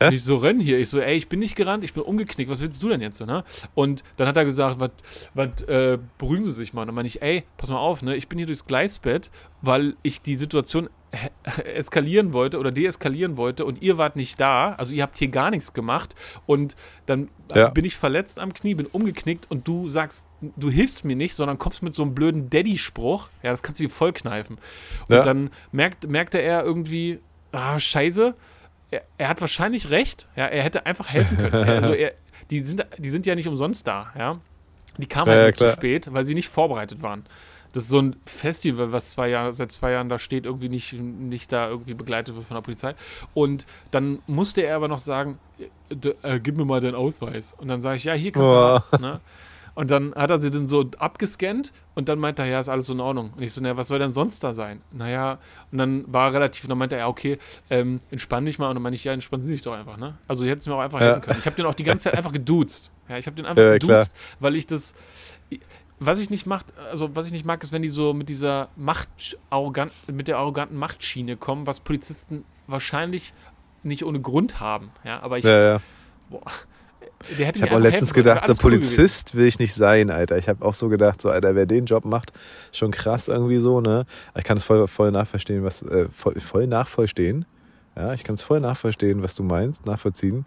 nicht so rennen hier. Ich so, ey, ich bin nicht gerannt, ich bin umgeknickt, was willst du denn jetzt? Ne? Und dann hat er gesagt, was, was, äh, beruhigen Sie sich mal. Und dann meine ich, ey, pass mal auf, ne? ich bin hier durchs Gleisbett, weil ich die Situation eskalieren wollte oder deeskalieren wollte und ihr wart nicht da, also ihr habt hier gar nichts gemacht und dann Ja. bin ich verletzt am Knie, bin umgeknickt und du sagst, du hilfst mir nicht, sondern kommst mit so einem blöden Daddy-Spruch, ja, das kannst du dir voll kneifen. Und Ja. dann merkt, merkte er irgendwie, ah, scheiße, er, er hat wahrscheinlich recht, ja, er hätte einfach helfen können. also er, die, sind, die sind ja nicht umsonst da, ja. Die kamen Ja, halt zu spät, weil sie nicht vorbereitet waren. Das ist so ein Festival, was zwei Jahre, seit zwei Jahren da steht, irgendwie nicht, nicht da irgendwie begleitet wird von der Polizei. Und dann musste er aber noch sagen, äh, äh, gib mir mal deinen Ausweis. Und dann sage ich, ja, hier kannst Oh. du. Ne? Und dann hat er sie dann so abgescannt und dann meinte er, ja, ist alles in Ordnung. Und ich so, naja, was soll denn sonst da sein? Naja, und dann war er relativ, und dann meinte er, ja, okay, ähm, entspann dich mal. Und dann meinte ich, ja, entspann Sie sich doch einfach, ne? Also, Sie mir auch einfach ja. helfen können. Ich habe den auch die ganze Zeit einfach geduzt. Ja, ich habe den einfach ja, geduzt, klar. weil ich das, was ich nicht macht, also was ich nicht mag, ist, wenn die so mit dieser Macht, arrogant, mit der arroganten Machtschiene kommen, was Polizisten wahrscheinlich nicht ohne Grund haben. Ja, aber ich, ja, ja. Boah, ich habe auch letztens gedacht, so Polizist will ich nicht sein, Alter. Ich habe auch so gedacht, so, Alter, wer den Job macht, schon krass irgendwie so, ne? Ich kann es voll, voll nachverstehen, was, äh, voll, voll nachvollstehen. Ja, ich kann es voll nachverstehen, was du meinst, nachvollziehen.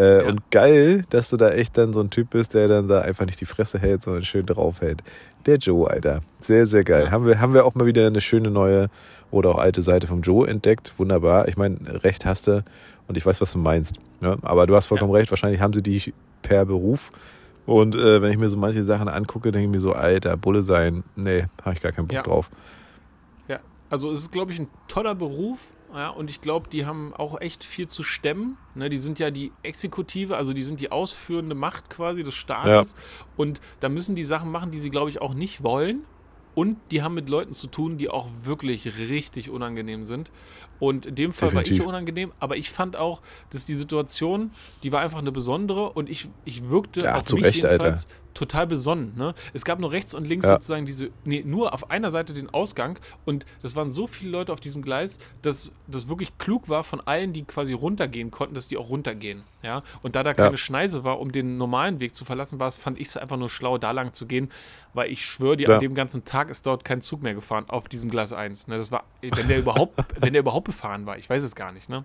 Äh, ja. Und geil, dass du da echt dann so ein Typ bist, der dann da einfach nicht die Fresse hält, sondern schön draufhält. Der Joe, Alter. Sehr, sehr geil. Ja. Haben, wir, haben wir auch mal wieder eine schöne neue oder auch alte Seite vom Joe entdeckt. Wunderbar. Ich meine, Recht hast du und ich weiß, was du meinst. Ja, aber du hast vollkommen ja. recht, wahrscheinlich haben sie die per Beruf. Und äh, wenn ich mir so manche Sachen angucke, denke ich mir so, Alter, Bulle sein, nee, habe ich gar keinen Bock drauf. Ja, also es ist, glaube ich, ein toller Beruf. Ja, und ich glaube, die haben auch echt viel zu stemmen. Ne, die sind ja die Exekutive, also die sind die ausführende Macht quasi des Staates. Ja. Und da müssen die Sachen machen, die sie, glaube ich, auch nicht wollen. Und die haben mit Leuten zu tun, die auch wirklich richtig unangenehm sind. Und in dem Fall Definitiv. war ich unangenehm, aber ich fand auch, dass die Situation, die war einfach eine besondere und ich, ich wirkte ja, auf mich Recht, jedenfalls Alter. total besonnen. Ne? Es gab nur rechts und links ja. sozusagen diese, nee, nur auf einer Seite den Ausgang und das waren so viele Leute auf diesem Gleis, dass das wirklich klug war von allen, die quasi runtergehen konnten, dass die auch runtergehen. Ja? Und da da keine ja. Schneise war, um den normalen Weg zu verlassen, war es, fand ich es einfach nur schlau, da lang zu gehen, weil ich schwöre dir, an dem ganzen Tag ist dort kein Zug mehr gefahren auf diesem Gleis 1. Ne? Das war, wenn der überhaupt, wenn der überhaupt befahren war. Ich weiß es gar nicht, ne?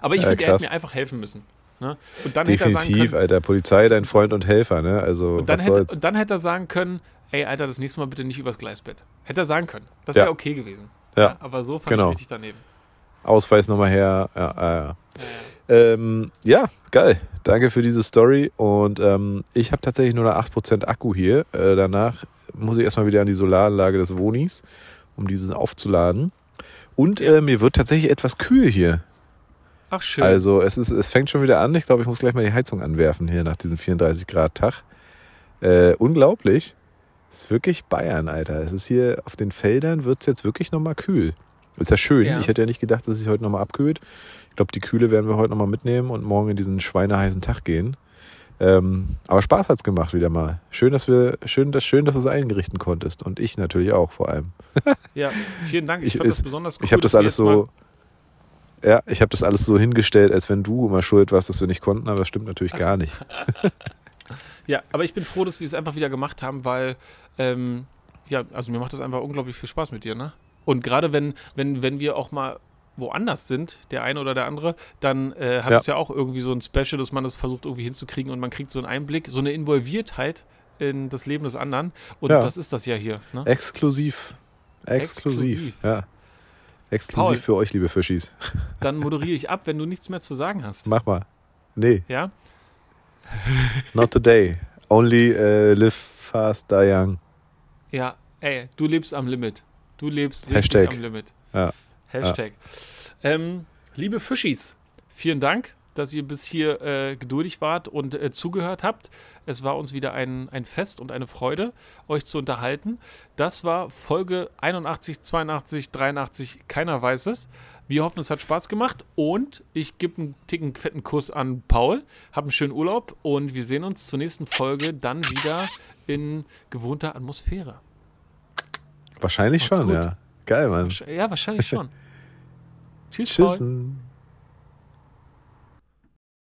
Aber ich ja, finde, er hätte mir einfach helfen müssen. Ne? Und dann Definitiv, hätte er sagen können, Alter. Polizei, dein Freund und Helfer, ne? Also, und dann, hätte, und dann hätte er sagen können, ey, Alter, das nächste Mal bitte nicht übers Gleisbett. Hätte er sagen können. Das wäre ja. okay gewesen. Ja. ja. Aber so fand genau. ich richtig daneben. Ausweis nochmal her. Ja, ja, ja. Ähm, ja, geil. Danke für diese Story. Und ähm, ich habe tatsächlich nur noch 8% Akku hier. Äh, danach muss ich erstmal wieder an die Solaranlage des Wohnis, um diesen aufzuladen. Und äh, mir wird tatsächlich etwas kühl hier. Ach schön. Also es, ist, es fängt schon wieder an. Ich glaube, ich muss gleich mal die Heizung anwerfen hier nach diesem 34 Grad Tag. Äh, unglaublich. Es ist wirklich Bayern, Alter. Es ist hier auf den Feldern wird es jetzt wirklich nochmal kühl. Ist ja schön. Ja. Ich hätte ja nicht gedacht, dass es sich heute nochmal abkühlt. Ich glaube, die Kühle werden wir heute nochmal mitnehmen und morgen in diesen schweineheißen Tag gehen. Ähm, aber Spaß hat's gemacht wieder mal. Schön, dass wir, schön, dass, schön, dass du es eingerichten konntest. Und ich natürlich auch vor allem. ja, vielen Dank. Ich, ich fand ist, das besonders cool. Ich habe das alles so. Ja, ich habe das alles so hingestellt, als wenn du immer schuld warst, dass wir nicht konnten, aber das stimmt natürlich gar nicht. ja, aber ich bin froh, dass wir es einfach wieder gemacht haben, weil ähm, ja, also mir macht das einfach unglaublich viel Spaß mit dir, ne? Und gerade wenn, wenn, wenn wir auch mal woanders sind, der eine oder der andere, dann äh, hat ja. es ja auch irgendwie so ein Special, dass man das versucht irgendwie hinzukriegen und man kriegt so einen Einblick, so eine Involviertheit in das Leben des anderen. Und ja. das ist das ja hier. Ne? Exklusiv. Exklusiv. Exklusiv. Ja. Exklusiv Paul, für euch, liebe Fischis. Dann moderiere ich ab, wenn du nichts mehr zu sagen hast. Mach mal. Nee. Ja? Not today. Only uh, live fast, die young. Ja, ey, du lebst am Limit. Du lebst richtig Hashtag. am Limit. Ja. Hashtag. Ja. Ähm, liebe Fischis, vielen Dank, dass ihr bis hier äh, geduldig wart und äh, zugehört habt. Es war uns wieder ein, ein Fest und eine Freude, euch zu unterhalten. Das war Folge 81, 82, 83, keiner weiß es. Wir hoffen, es hat Spaß gemacht und ich gebe einen ticken fetten Kuss an Paul. Hab einen schönen Urlaub und wir sehen uns zur nächsten Folge dann wieder in gewohnter Atmosphäre. Wahrscheinlich Macht's schon, gut. ja. Geil, Mann. Ja, wahrscheinlich schon. Tschüss. Tschüss.